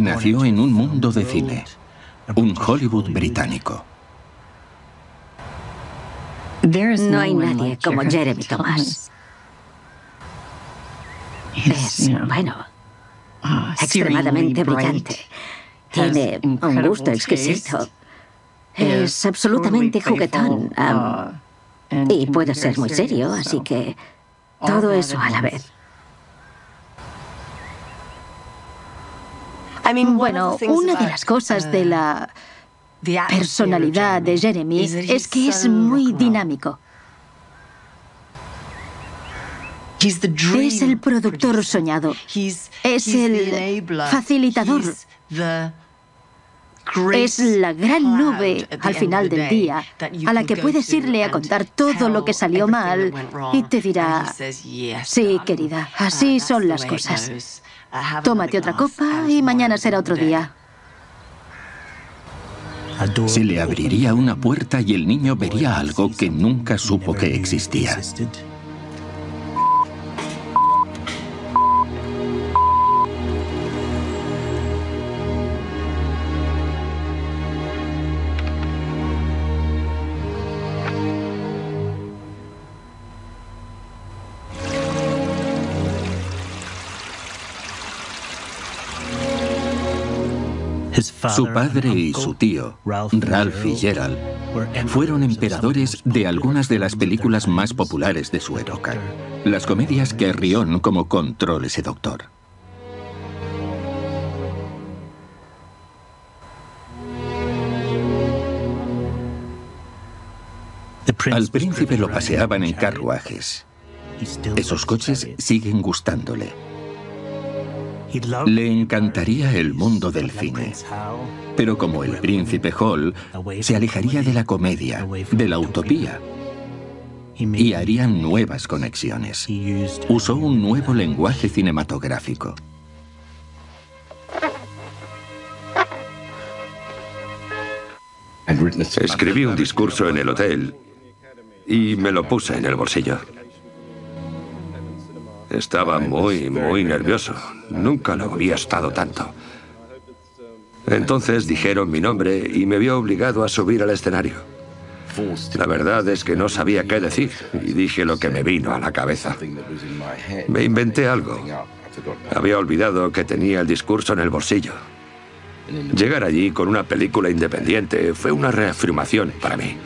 Nació en un mundo de cine, un Hollywood británico. No hay nadie como Jeremy Thomas. Es, bueno, extremadamente brillante. Tiene un gusto exquisito. Es absolutamente juguetón. y puede ser muy serio, así que todo eso a la vez. Bueno, una de las cosas de la personalidad de Jeremy es que es muy dinámico. Es el productor soñado. Es el facilitador. Es la gran nube al final del día a la que puedes irle a contar todo lo que salió mal y te dirá, sí, querida, así son las cosas. Tómate otra copa y mañana será otro día. Se le abriría una puerta y el niño vería algo que nunca supo que existía. Su padre y su tío, Ralph y Gerald, fueron emperadores de algunas de las películas más populares de su época. Las comedias que Rion como Control ese doctor. Al príncipe lo paseaban en carruajes. Esos coches siguen gustándole. Le encantaría el mundo del cine. Pero como el príncipe Hall, se alejaría de la comedia, de la utopía. Y harían nuevas conexiones. Usó un nuevo lenguaje cinematográfico. Escribí un discurso en el hotel y me lo puse en el bolsillo. Estaba muy, muy nervioso. Nunca lo había estado tanto. Entonces dijeron mi nombre y me vio obligado a subir al escenario. La verdad es que no sabía qué decir y dije lo que me vino a la cabeza. Me inventé algo. Había olvidado que tenía el discurso en el bolsillo. Llegar allí con una película independiente fue una reafirmación para mí.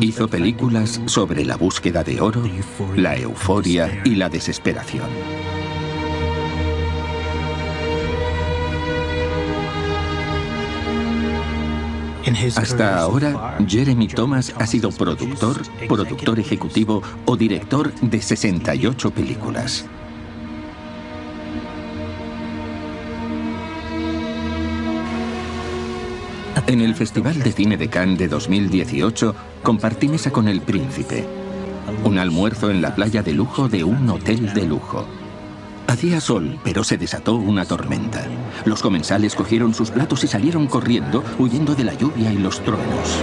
Hizo películas sobre la búsqueda de oro, la euforia y la desesperación. Hasta ahora, Jeremy Thomas ha sido productor, productor ejecutivo o director de 68 películas. En el Festival de Cine de Cannes de 2018 compartí mesa con el príncipe. Un almuerzo en la playa de lujo de un hotel de lujo. Hacía sol, pero se desató una tormenta. Los comensales cogieron sus platos y salieron corriendo, huyendo de la lluvia y los truenos.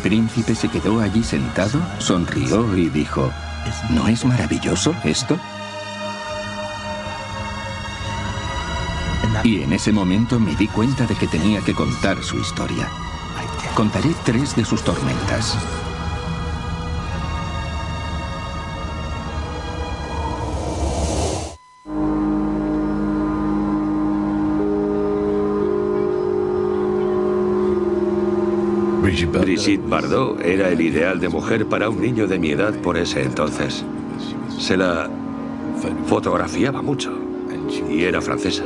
Príncipe se quedó allí sentado, sonrió y dijo, ¿no es maravilloso esto? Y en ese momento me di cuenta de que tenía que contar su historia. Contaré tres de sus tormentas. Brigitte Bardot era el ideal de mujer para un niño de mi edad por ese entonces. Se la fotografiaba mucho y era francesa.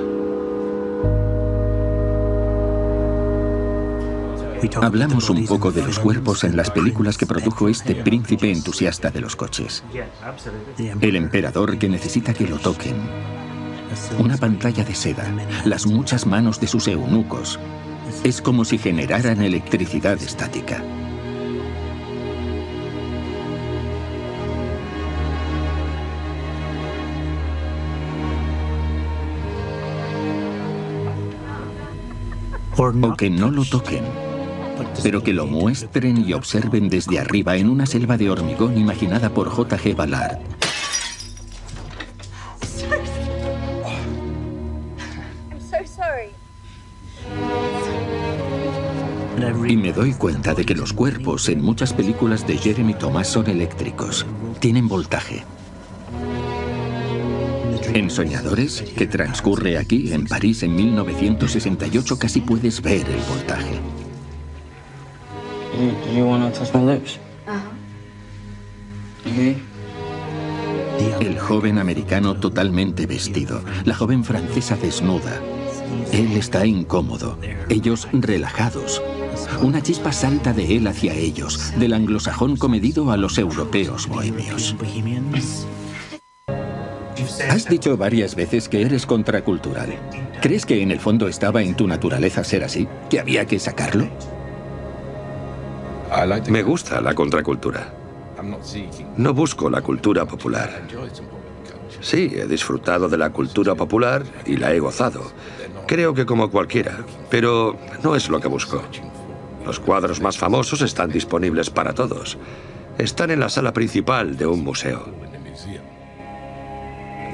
Hablamos un poco de los cuerpos en las películas que produjo este príncipe entusiasta de los coches. El emperador que necesita que lo toquen. Una pantalla de seda, las muchas manos de sus eunucos. Es como si generaran electricidad estática. O que no lo toquen, pero que lo muestren y observen desde arriba en una selva de hormigón imaginada por J.G. Ballard. Y me doy cuenta de que los cuerpos en muchas películas de Jeremy Thomas son eléctricos. Tienen voltaje. En Soñadores, que transcurre aquí, en París, en 1968, casi puedes ver el voltaje. El joven americano totalmente vestido, la joven francesa desnuda. Él está incómodo, ellos relajados. Una chispa salta de él hacia ellos, del anglosajón comedido a los europeos bohemios. Has dicho varias veces que eres contracultural. ¿Crees que en el fondo estaba en tu naturaleza ser así? ¿Que había que sacarlo? Me gusta la contracultura. No busco la cultura popular. Sí, he disfrutado de la cultura popular y la he gozado. Creo que como cualquiera, pero no es lo que busco. Los cuadros más famosos están disponibles para todos. Están en la sala principal de un museo.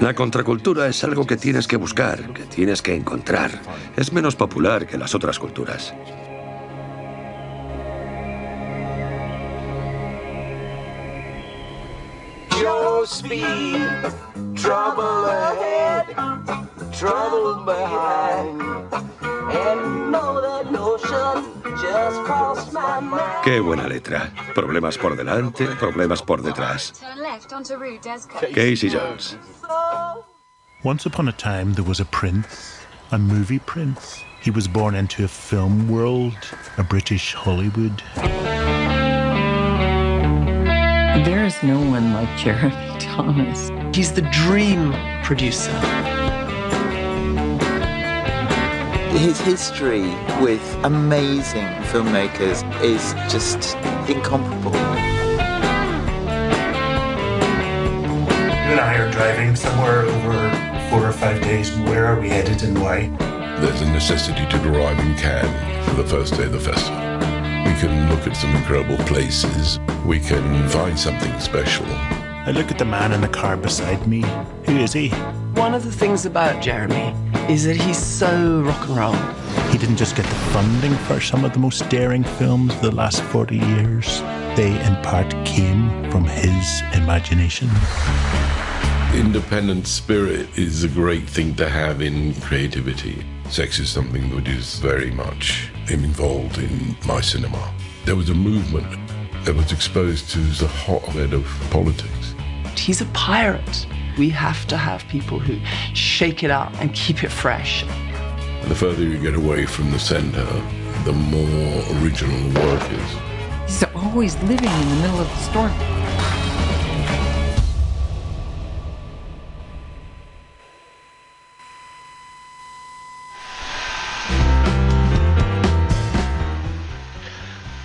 La contracultura es algo que tienes que buscar, que tienes que encontrar. Es menos popular que las otras culturas. Your speed, trouble ahead, trouble behind. And know that notion just crossed my mind. Qué buena letra. Problemas por delante, problemas por detrás. Casey Jones. Once upon a time, there was a prince, a movie prince. He was born into a film world, a British Hollywood. There is no one like Jeremy (laughs) Thomas. He's the dream producer. His history with amazing filmmakers is just incomparable. You and I are driving somewhere over four or five days. Where are we headed and why? There's a necessity to arrive in Cannes for the first day of the festival. We can look at some incredible places. We can find something special. I look at the man in the car beside me. Who is he? One of the things about Jeremy is that he's so rock and roll. He didn't just get the funding for some of the most daring films of the last 40 years. They, in part, came from his imagination. Independent spirit is a great thing to have in creativity. Sex is something that is very much involved in my cinema. There was a movement that was exposed to the hotbed of politics. He's a pirate. We have to have people who shake it up and keep it fresh. The further you get away from the center, the more original the work is. He's always living in the middle of the storm.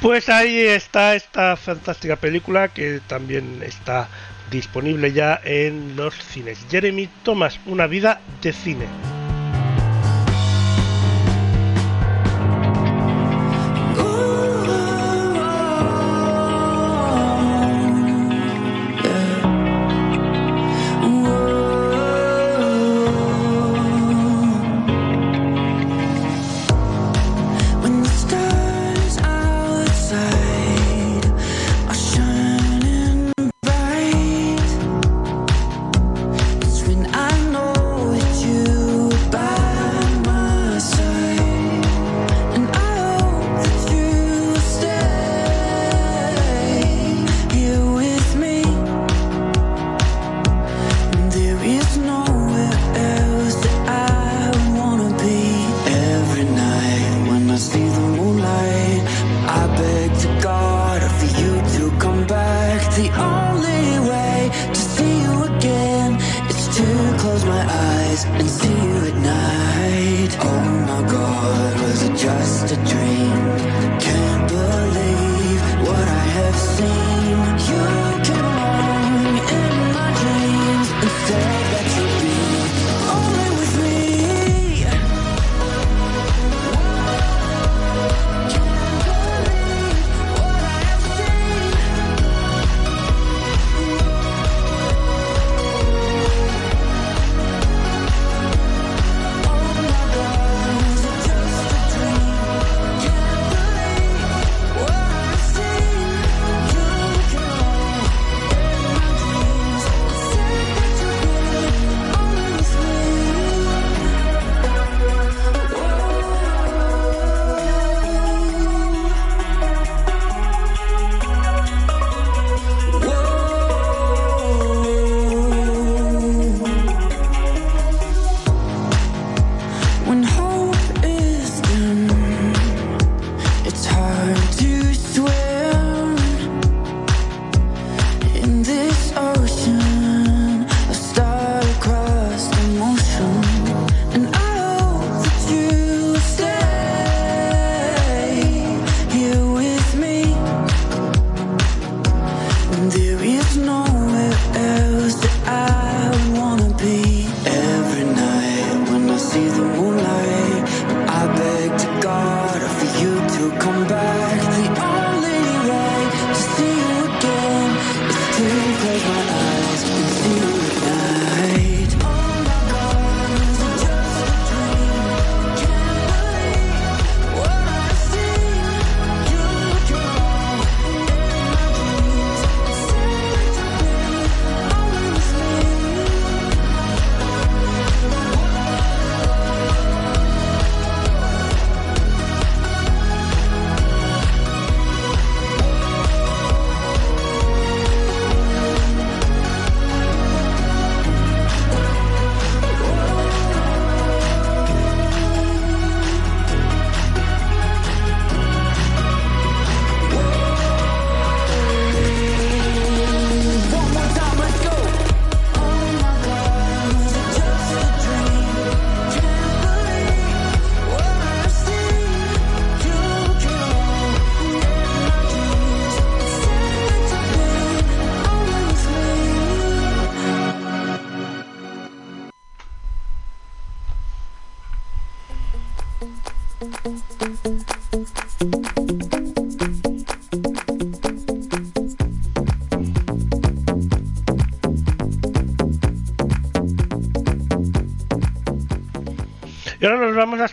Pues ahí está esta fantástica película que también está disponible ya en los cines. Jeremy Thomas, una vida de cine.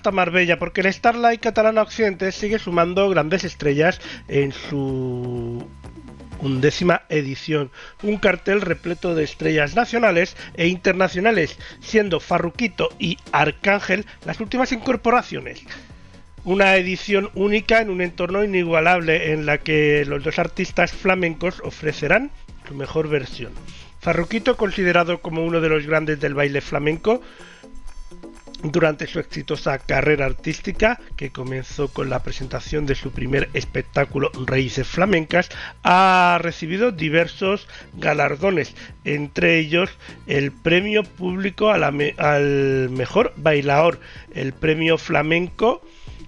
Hasta Marbella, porque el Starlight Catalana Occidente sigue sumando grandes estrellas en su undécima edición. Un cartel repleto de estrellas nacionales e internacionales, siendo Farruquito y Arcángel las últimas incorporaciones. Una edición única en un entorno inigualable en la que los dos artistas flamencos ofrecerán su mejor versión. Farruquito, considerado como uno de los grandes del baile flamenco, durante su exitosa carrera artística, que comenzó con la presentación de su primer espectáculo Raíces Flamencas, ha recibido diversos galardones, entre ellos el premio público al mejor bailador, el premio flamenco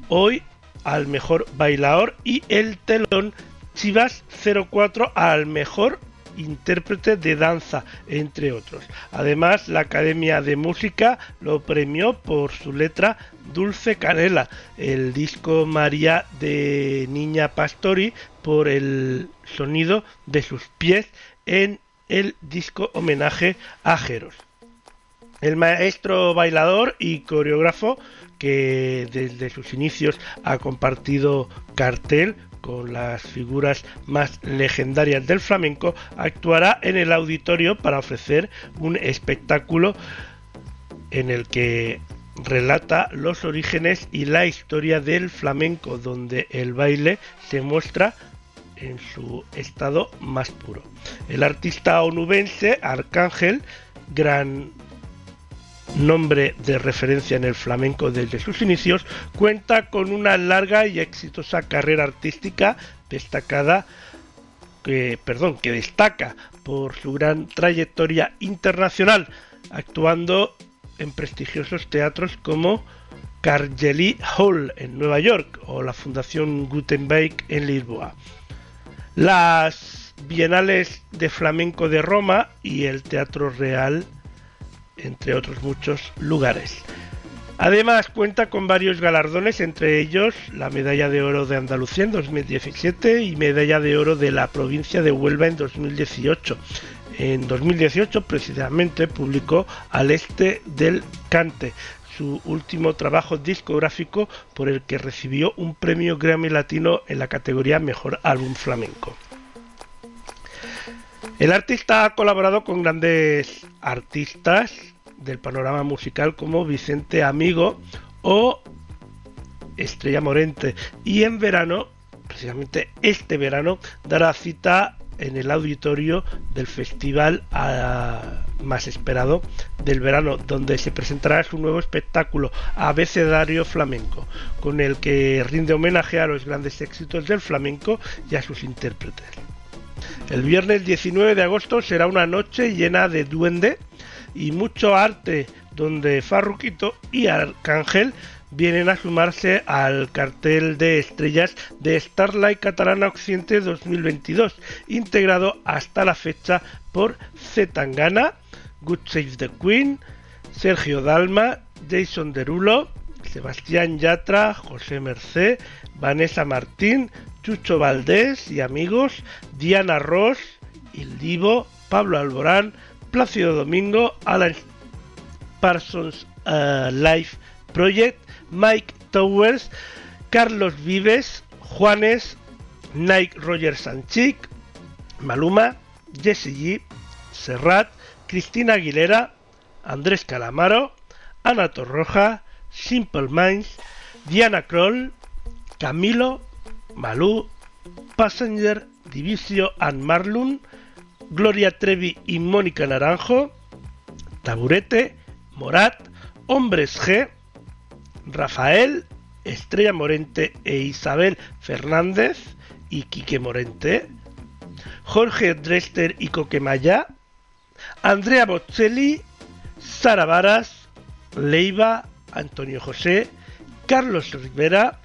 hoy al mejor bailador y el telón Chivas 04 al mejor intérprete de danza, entre otros. Además, la Academia de Música lo premió por su letra Dulce Canela, el disco María de Niña Pastori por el sonido de sus pies en el disco homenaje a Jeros. El maestro bailador y coreógrafo que desde sus inicios ha compartido cartel con las figuras más legendarias del flamenco, actuará en el auditorio para ofrecer un espectáculo en el que relata los orígenes y la historia del flamenco, donde el baile se muestra en su estado más puro. El artista onubense Arcángel, gran nombre de referencia en el flamenco desde sus inicios, cuenta con una larga y exitosa carrera artística destacada que, perdón, que destaca por su gran trayectoria internacional, actuando en prestigiosos teatros como Cargelli Hall en Nueva York o la Fundación Gutenberg en Lisboa. Las Bienales de Flamenco de Roma y el Teatro Real entre otros muchos lugares. Además cuenta con varios galardones, entre ellos la Medalla de Oro de Andalucía en 2017 y Medalla de Oro de la provincia de Huelva en 2018. En 2018 precisamente publicó Al Este del Cante, su último trabajo discográfico por el que recibió un premio Grammy Latino en la categoría Mejor Álbum Flamenco. El artista ha colaborado con grandes artistas del panorama musical como Vicente Amigo o Estrella Morente y en verano, precisamente este verano, dará cita en el auditorio del festival ah, más esperado del verano, donde se presentará su nuevo espectáculo Abecedario Flamenco, con el que rinde homenaje a los grandes éxitos del flamenco y a sus intérpretes. El viernes 19 de agosto será una noche llena de duende y mucho arte, donde Farruquito y Arcángel vienen a sumarse al cartel de estrellas de Starlight Catalana Occidente 2022, integrado hasta la fecha por Zetangana, Good Save the Queen, Sergio Dalma, Jason Derulo, Sebastián Yatra, José Mercé, Vanessa Martín, Chucho Valdés y amigos, Diana Ross, Il Divo, Pablo Alborán, Plácido Domingo, Alan Parsons uh, Life Project, Mike Towers, Carlos Vives, Juanes, Nike Roger Sanchik, Maluma, Jesse G, Serrat, Cristina Aguilera, Andrés Calamaro, Ana Torroja, Simple Minds, Diana Kroll, Camilo, Malú, Passenger, Divisio and Marlun, Gloria Trevi y Mónica Naranjo, Taburete, Morat, Hombres G, Rafael, Estrella Morente e Isabel Fernández y Quique Morente, Jorge Drester y Coquemaya, Andrea Bocelli, Sara Varas, Leiva, Antonio José, Carlos Rivera,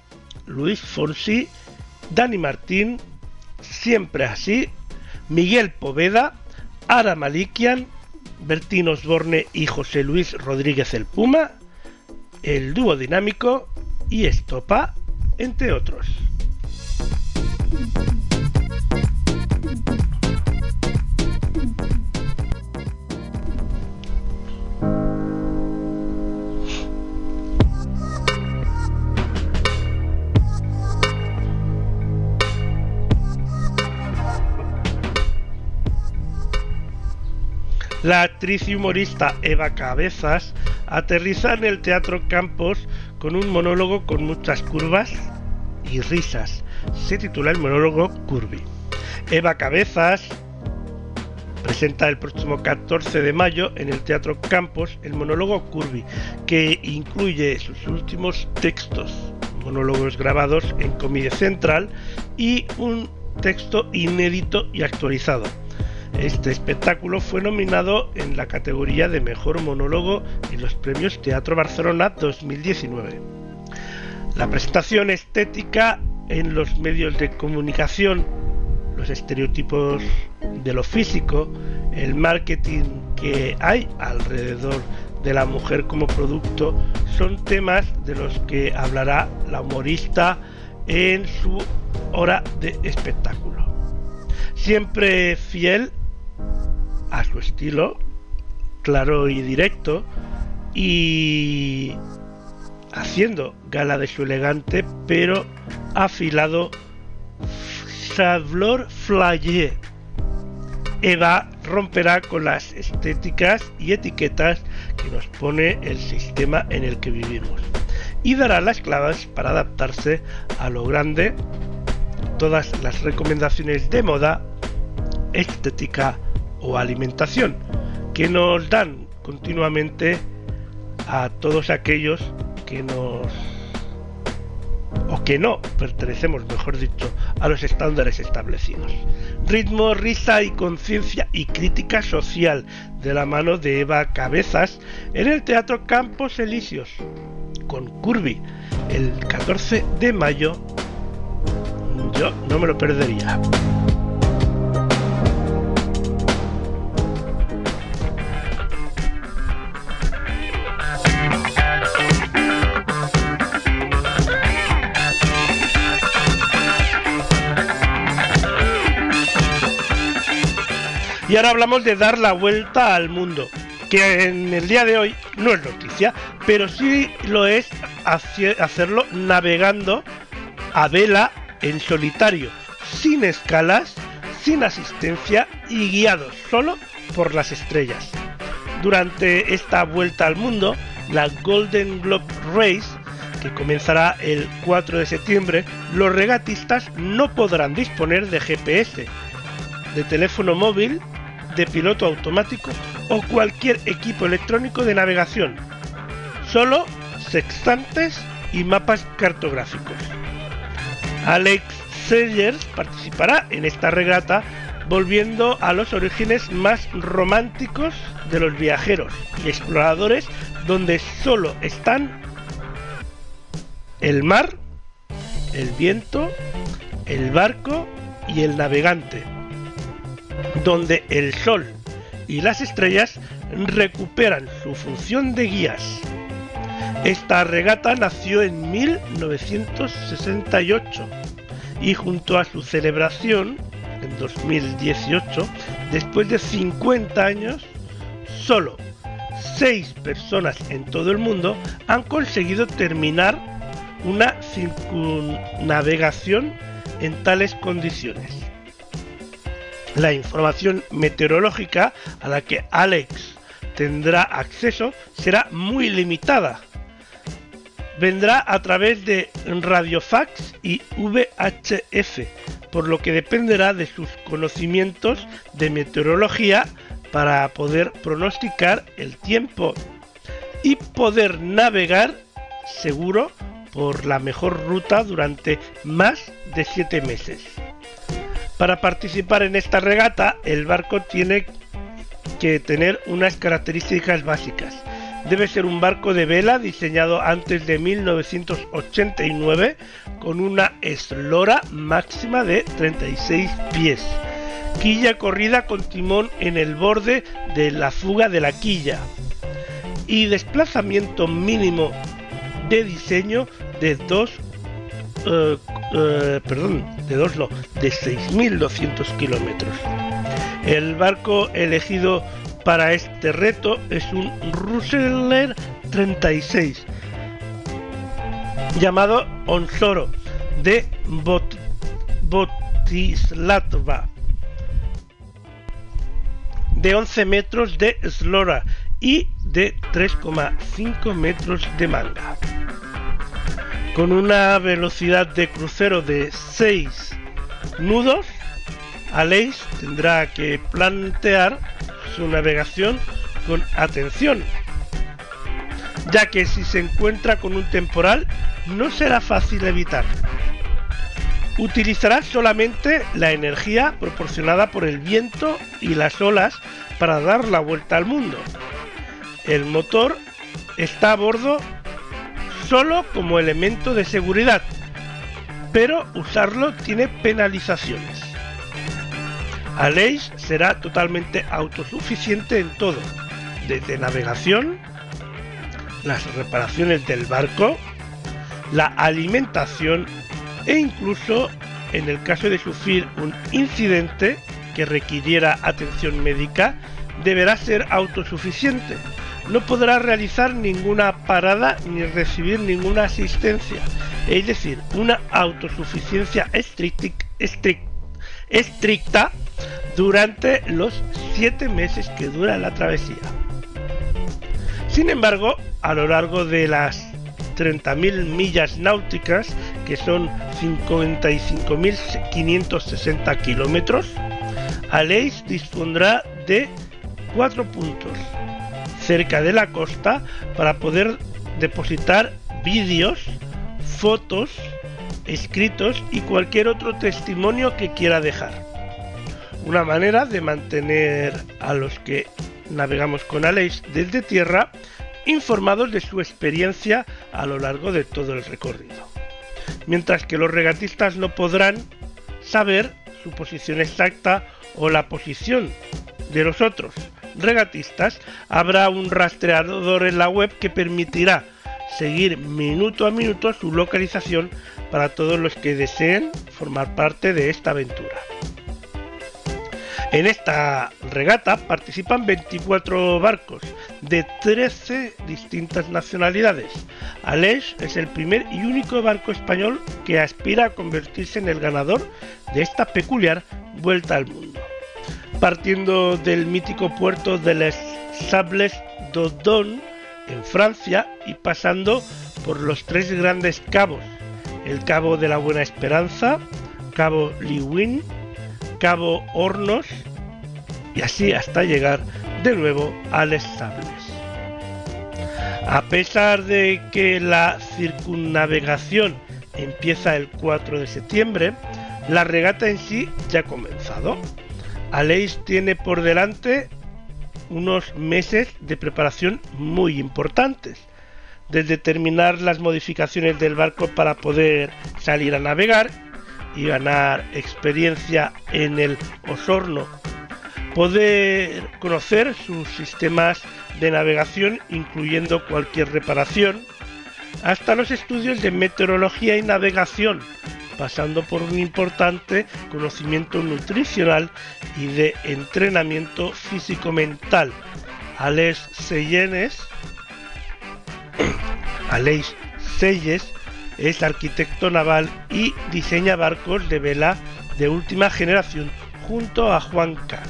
Luis Fonsi, Dani Martín, Siempre Así, Miguel Poveda, Ara Malikian, Bertín Osborne y José Luis Rodríguez el Puma, el dúo dinámico y Estopa, entre otros. La actriz y humorista Eva Cabezas aterriza en el Teatro Campos con un monólogo con muchas curvas y risas. Se titula el monólogo Curvy. Eva Cabezas presenta el próximo 14 de mayo en el Teatro Campos el monólogo Curvy, que incluye sus últimos textos, monólogos grabados en Comedia Central y un texto inédito y actualizado. Este espectáculo fue nominado en la categoría de Mejor Monólogo en los Premios Teatro Barcelona 2019. La presentación estética en los medios de comunicación, los estereotipos de lo físico, el marketing que hay alrededor de la mujer como producto son temas de los que hablará la humorista en su hora de espectáculo. Siempre fiel a su estilo, claro y directo, y haciendo gala de su elegante pero afilado sablor flayé. Eva romperá con las estéticas y etiquetas que nos pone el sistema en el que vivimos y dará las claves para adaptarse a lo grande, todas las recomendaciones de moda, estética, o alimentación que nos dan continuamente a todos aquellos que nos o que no pertenecemos, mejor dicho, a los estándares establecidos. Ritmo, risa y conciencia y crítica social de la mano de Eva Cabezas en el Teatro Campos Elíseos con Curvy el 14 de mayo. Yo no me lo perdería. Y ahora hablamos de dar la vuelta al mundo, que en el día de hoy no es noticia, pero sí lo es hacerlo navegando a vela en solitario, sin escalas, sin asistencia y guiados solo por las estrellas. Durante esta vuelta al mundo, la Golden Globe Race, que comenzará el 4 de septiembre, los regatistas no podrán disponer de GPS, de teléfono móvil de piloto automático o cualquier equipo electrónico de navegación. Solo sextantes y mapas cartográficos. Alex Sellers participará en esta regata volviendo a los orígenes más románticos de los viajeros y exploradores donde solo están el mar, el viento, el barco y el navegante donde el Sol y las estrellas recuperan su función de guías. Esta regata nació en 1968 y junto a su celebración en 2018, después de 50 años, solo 6 personas en todo el mundo han conseguido terminar una circunnavegación en tales condiciones la información meteorológica a la que Alex tendrá acceso será muy limitada. Vendrá a través de radiofax y VHF, por lo que dependerá de sus conocimientos de meteorología para poder pronosticar el tiempo y poder navegar seguro por la mejor ruta durante más de 7 meses. Para participar en esta regata, el barco tiene que tener unas características básicas. Debe ser un barco de vela diseñado antes de 1989 con una eslora máxima de 36 pies. Quilla corrida con timón en el borde de la fuga de la quilla. Y desplazamiento mínimo de diseño de dos eh, eh, perdón, de dos no, de 6.200 kilómetros. El barco elegido para este reto es un Russeller 36 llamado Onsoro de Bot Botislatva de 11 metros de eslora y de 3,5 metros de manga. Con una velocidad de crucero de 6 nudos, Aleix tendrá que plantear su navegación con atención, ya que si se encuentra con un temporal no será fácil evitar. Utilizará solamente la energía proporcionada por el viento y las olas para dar la vuelta al mundo. El motor está a bordo solo como elemento de seguridad, pero usarlo tiene penalizaciones. Aleix será totalmente autosuficiente en todo, desde navegación, las reparaciones del barco, la alimentación e incluso en el caso de sufrir un incidente que requiriera atención médica, deberá ser autosuficiente. No podrá realizar ninguna parada ni recibir ninguna asistencia, es decir, una autosuficiencia estricta durante los 7 meses que dura la travesía. Sin embargo, a lo largo de las 30.000 millas náuticas, que son 55.560 kilómetros, Aleix dispondrá de cuatro puntos cerca de la costa para poder depositar vídeos, fotos, escritos y cualquier otro testimonio que quiera dejar. Una manera de mantener a los que navegamos con Aleix desde tierra informados de su experiencia a lo largo de todo el recorrido. Mientras que los regatistas no podrán saber su posición exacta o la posición de los otros regatistas, habrá un rastreador en la web que permitirá seguir minuto a minuto su localización para todos los que deseen formar parte de esta aventura. En esta regata participan 24 barcos de 13 distintas nacionalidades. Aleix es el primer y único barco español que aspira a convertirse en el ganador de esta peculiar vuelta al mundo. Partiendo del mítico puerto de Les Sables d'Odon en Francia y pasando por los tres grandes cabos, el Cabo de la Buena Esperanza, Cabo Liwin, Cabo Hornos y así hasta llegar de nuevo a Les Sables. A pesar de que la circunnavegación empieza el 4 de septiembre, la regata en sí ya ha comenzado. Aleix tiene por delante unos meses de preparación muy importantes, desde terminar las modificaciones del barco para poder salir a navegar y ganar experiencia en el Osorno, poder conocer sus sistemas de navegación incluyendo cualquier reparación, hasta los estudios de meteorología y navegación, pasando por un importante conocimiento nutricional y de entrenamiento físico-mental. Aleix Seyenes, (coughs) es arquitecto naval y diseña barcos de vela de última generación junto a Juan K.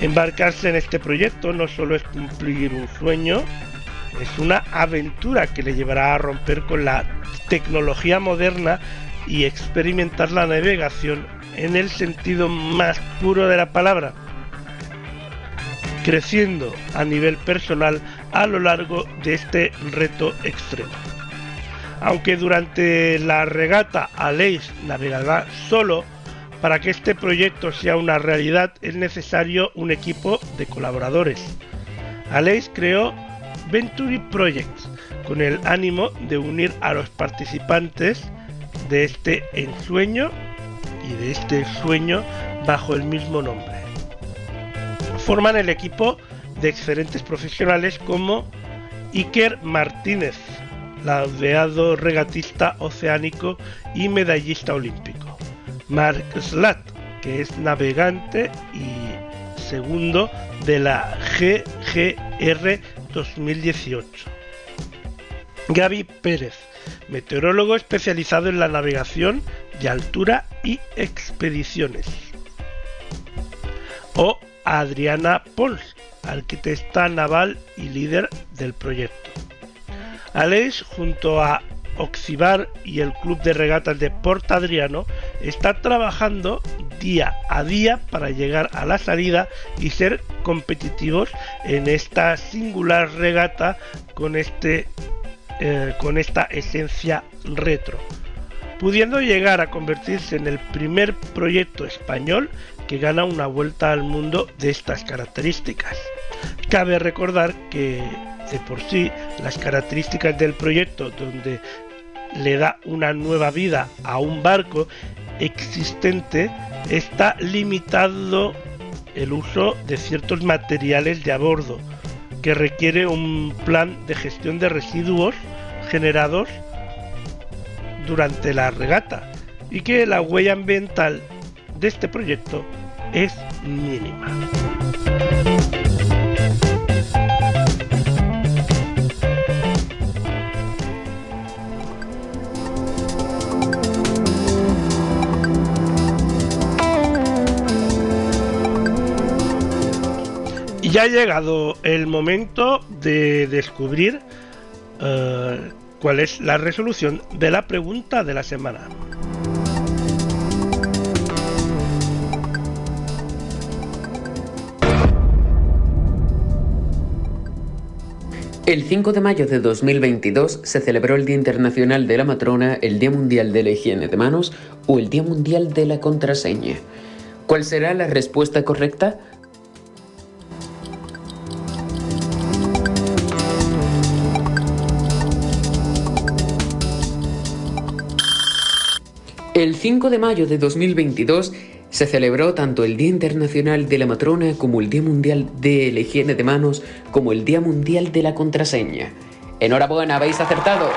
Embarcarse en este proyecto no solo es cumplir un sueño, es una aventura que le llevará a romper con la tecnología moderna y experimentar la navegación en el sentido más puro de la palabra, creciendo a nivel personal a lo largo de este reto extremo. Aunque durante la regata Aleix navegará solo, para que este proyecto sea una realidad es necesario un equipo de colaboradores. Aleix creó Venturi Projects con el ánimo de unir a los participantes de este ensueño y de este sueño bajo el mismo nombre. Forman el equipo de excelentes profesionales como Iker Martínez, laudeado regatista oceánico y medallista olímpico. Mark Slat, que es navegante y segundo de la GGR 2018. Gaby Pérez, meteorólogo especializado en la navegación de altura y expediciones. O Adriana Pons, arquitecta naval y líder del proyecto. Aleix, junto a Oxibar y el Club de Regatas de Port Adriano, está trabajando día a día para llegar a la salida y ser competitivos en esta singular regata con, este, eh, con esta esencia retro, pudiendo llegar a convertirse en el primer proyecto español que gana una vuelta al mundo de estas características. Cabe recordar que de por sí las características del proyecto donde le da una nueva vida a un barco existente está limitado el uso de ciertos materiales de a bordo que requiere un plan de gestión de residuos generados durante la regata y que la huella ambiental de este proyecto es mínima. Ya ha llegado el momento de descubrir uh, cuál es la resolución de la pregunta de la semana. El 5 de mayo de 2022 se celebró el Día Internacional de la Matrona, el Día Mundial de la Higiene de Manos o el Día Mundial de la Contraseña. ¿Cuál será la respuesta correcta? El 5 de mayo de 2022 se celebró tanto el Día Internacional de la Matrona como el Día Mundial de la Higiene de Manos como el Día Mundial de la Contraseña. Enhorabuena, habéis acertado.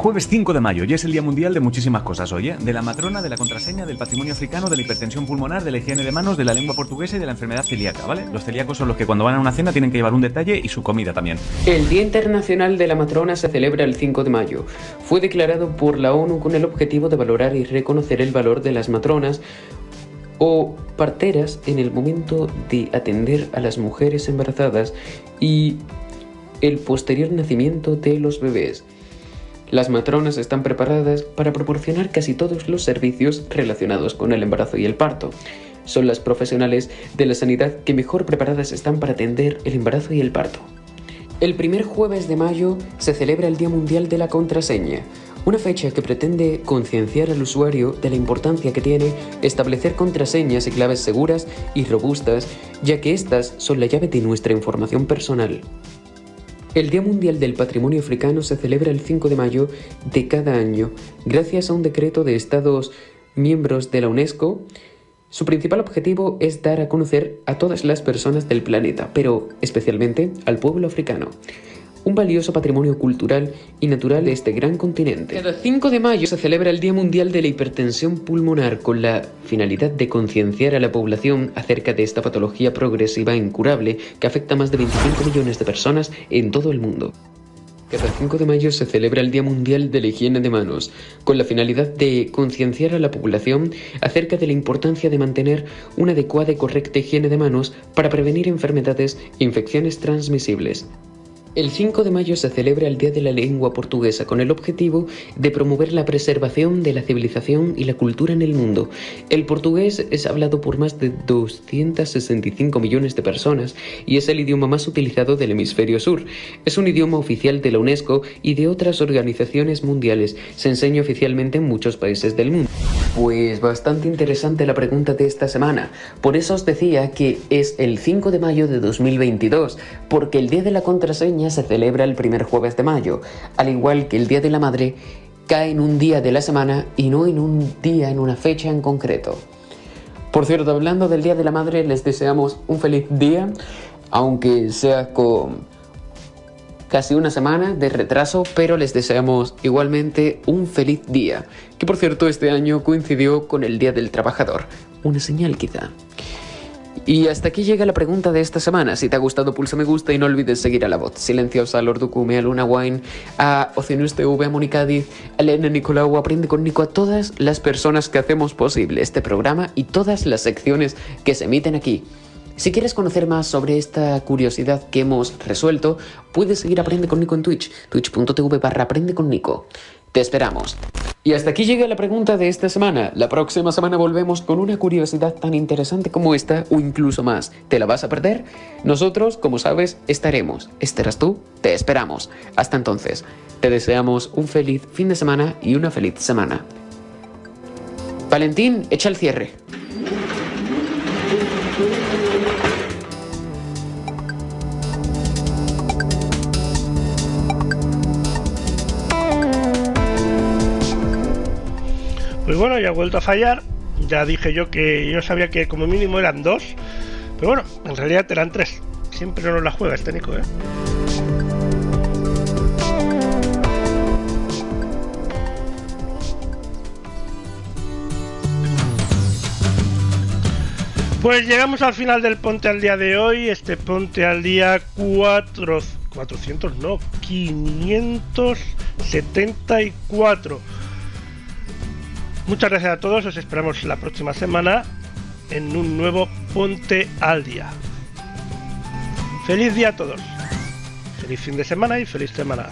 Jueves 5 de mayo, ya es el Día Mundial de muchísimas cosas hoy. De la matrona, de la contraseña, del patrimonio africano, de la hipertensión pulmonar, de la higiene de manos, de la lengua portuguesa y de la enfermedad celíaca, ¿vale? Los celíacos son los que cuando van a una cena tienen que llevar un detalle y su comida también. El Día Internacional de la Matrona se celebra el 5 de mayo. Fue declarado por la ONU con el objetivo de valorar y reconocer el valor de las matronas o parteras en el momento de atender a las mujeres embarazadas y el posterior nacimiento de los bebés. Las matronas están preparadas para proporcionar casi todos los servicios relacionados con el embarazo y el parto. Son las profesionales de la sanidad que mejor preparadas están para atender el embarazo y el parto. El primer jueves de mayo se celebra el Día Mundial de la Contraseña, una fecha que pretende concienciar al usuario de la importancia que tiene establecer contraseñas y claves seguras y robustas, ya que estas son la llave de nuestra información personal. El Día Mundial del Patrimonio Africano se celebra el 5 de mayo de cada año gracias a un decreto de Estados miembros de la UNESCO. Su principal objetivo es dar a conocer a todas las personas del planeta, pero especialmente al pueblo africano un valioso patrimonio cultural y natural de este gran continente. Cada 5 de mayo se celebra el Día Mundial de la Hipertensión Pulmonar con la finalidad de concienciar a la población acerca de esta patología progresiva e incurable que afecta a más de 25 millones de personas en todo el mundo. Cada 5 de mayo se celebra el Día Mundial de la Higiene de Manos, con la finalidad de concienciar a la población acerca de la importancia de mantener una adecuada y correcta higiene de manos para prevenir enfermedades e infecciones transmisibles. El 5 de mayo se celebra el Día de la Lengua Portuguesa con el objetivo de promover la preservación de la civilización y la cultura en el mundo. El portugués es hablado por más de 265 millones de personas y es el idioma más utilizado del hemisferio sur. Es un idioma oficial de la UNESCO y de otras organizaciones mundiales. Se enseña oficialmente en muchos países del mundo. Pues bastante interesante la pregunta de esta semana. Por eso os decía que es el 5 de mayo de 2022, porque el Día de la Contraseña se celebra el primer jueves de mayo, al igual que el Día de la Madre cae en un día de la semana y no en un día, en una fecha en concreto. Por cierto, hablando del Día de la Madre, les deseamos un feliz día, aunque sea con casi una semana de retraso, pero les deseamos igualmente un feliz día, que por cierto este año coincidió con el Día del Trabajador. Una señal quizá. Y hasta aquí llega la pregunta de esta semana. Si te ha gustado, pulsa me gusta y no olvides seguir a la voz silenciosa, a Lord a Luna Wine, a Oceanus TV, a Mónica Díaz, a Elena Nicolau, Aprende con Nico, a todas las personas que hacemos posible este programa y todas las secciones que se emiten aquí. Si quieres conocer más sobre esta curiosidad que hemos resuelto, puedes seguir Aprende con Nico en Twitch, twitch.tv barra Aprende con Nico. Te esperamos. Y hasta aquí llega la pregunta de esta semana. La próxima semana volvemos con una curiosidad tan interesante como esta o incluso más. ¿Te la vas a perder? Nosotros, como sabes, estaremos. ¿Estarás tú? Te esperamos. Hasta entonces, te deseamos un feliz fin de semana y una feliz semana. Valentín, echa el cierre. Bueno, ya ha vuelto a fallar. Ya dije yo que yo sabía que como mínimo eran dos. Pero bueno, en realidad eran tres. Siempre no la juega este Nico, ¿eh? Pues llegamos al final del Ponte al Día de hoy. Este Ponte al Día 4... 400, no, 574. Muchas gracias a todos, os esperamos la próxima semana en un nuevo Ponte al Día. Feliz día a todos. Feliz fin de semana y feliz semana.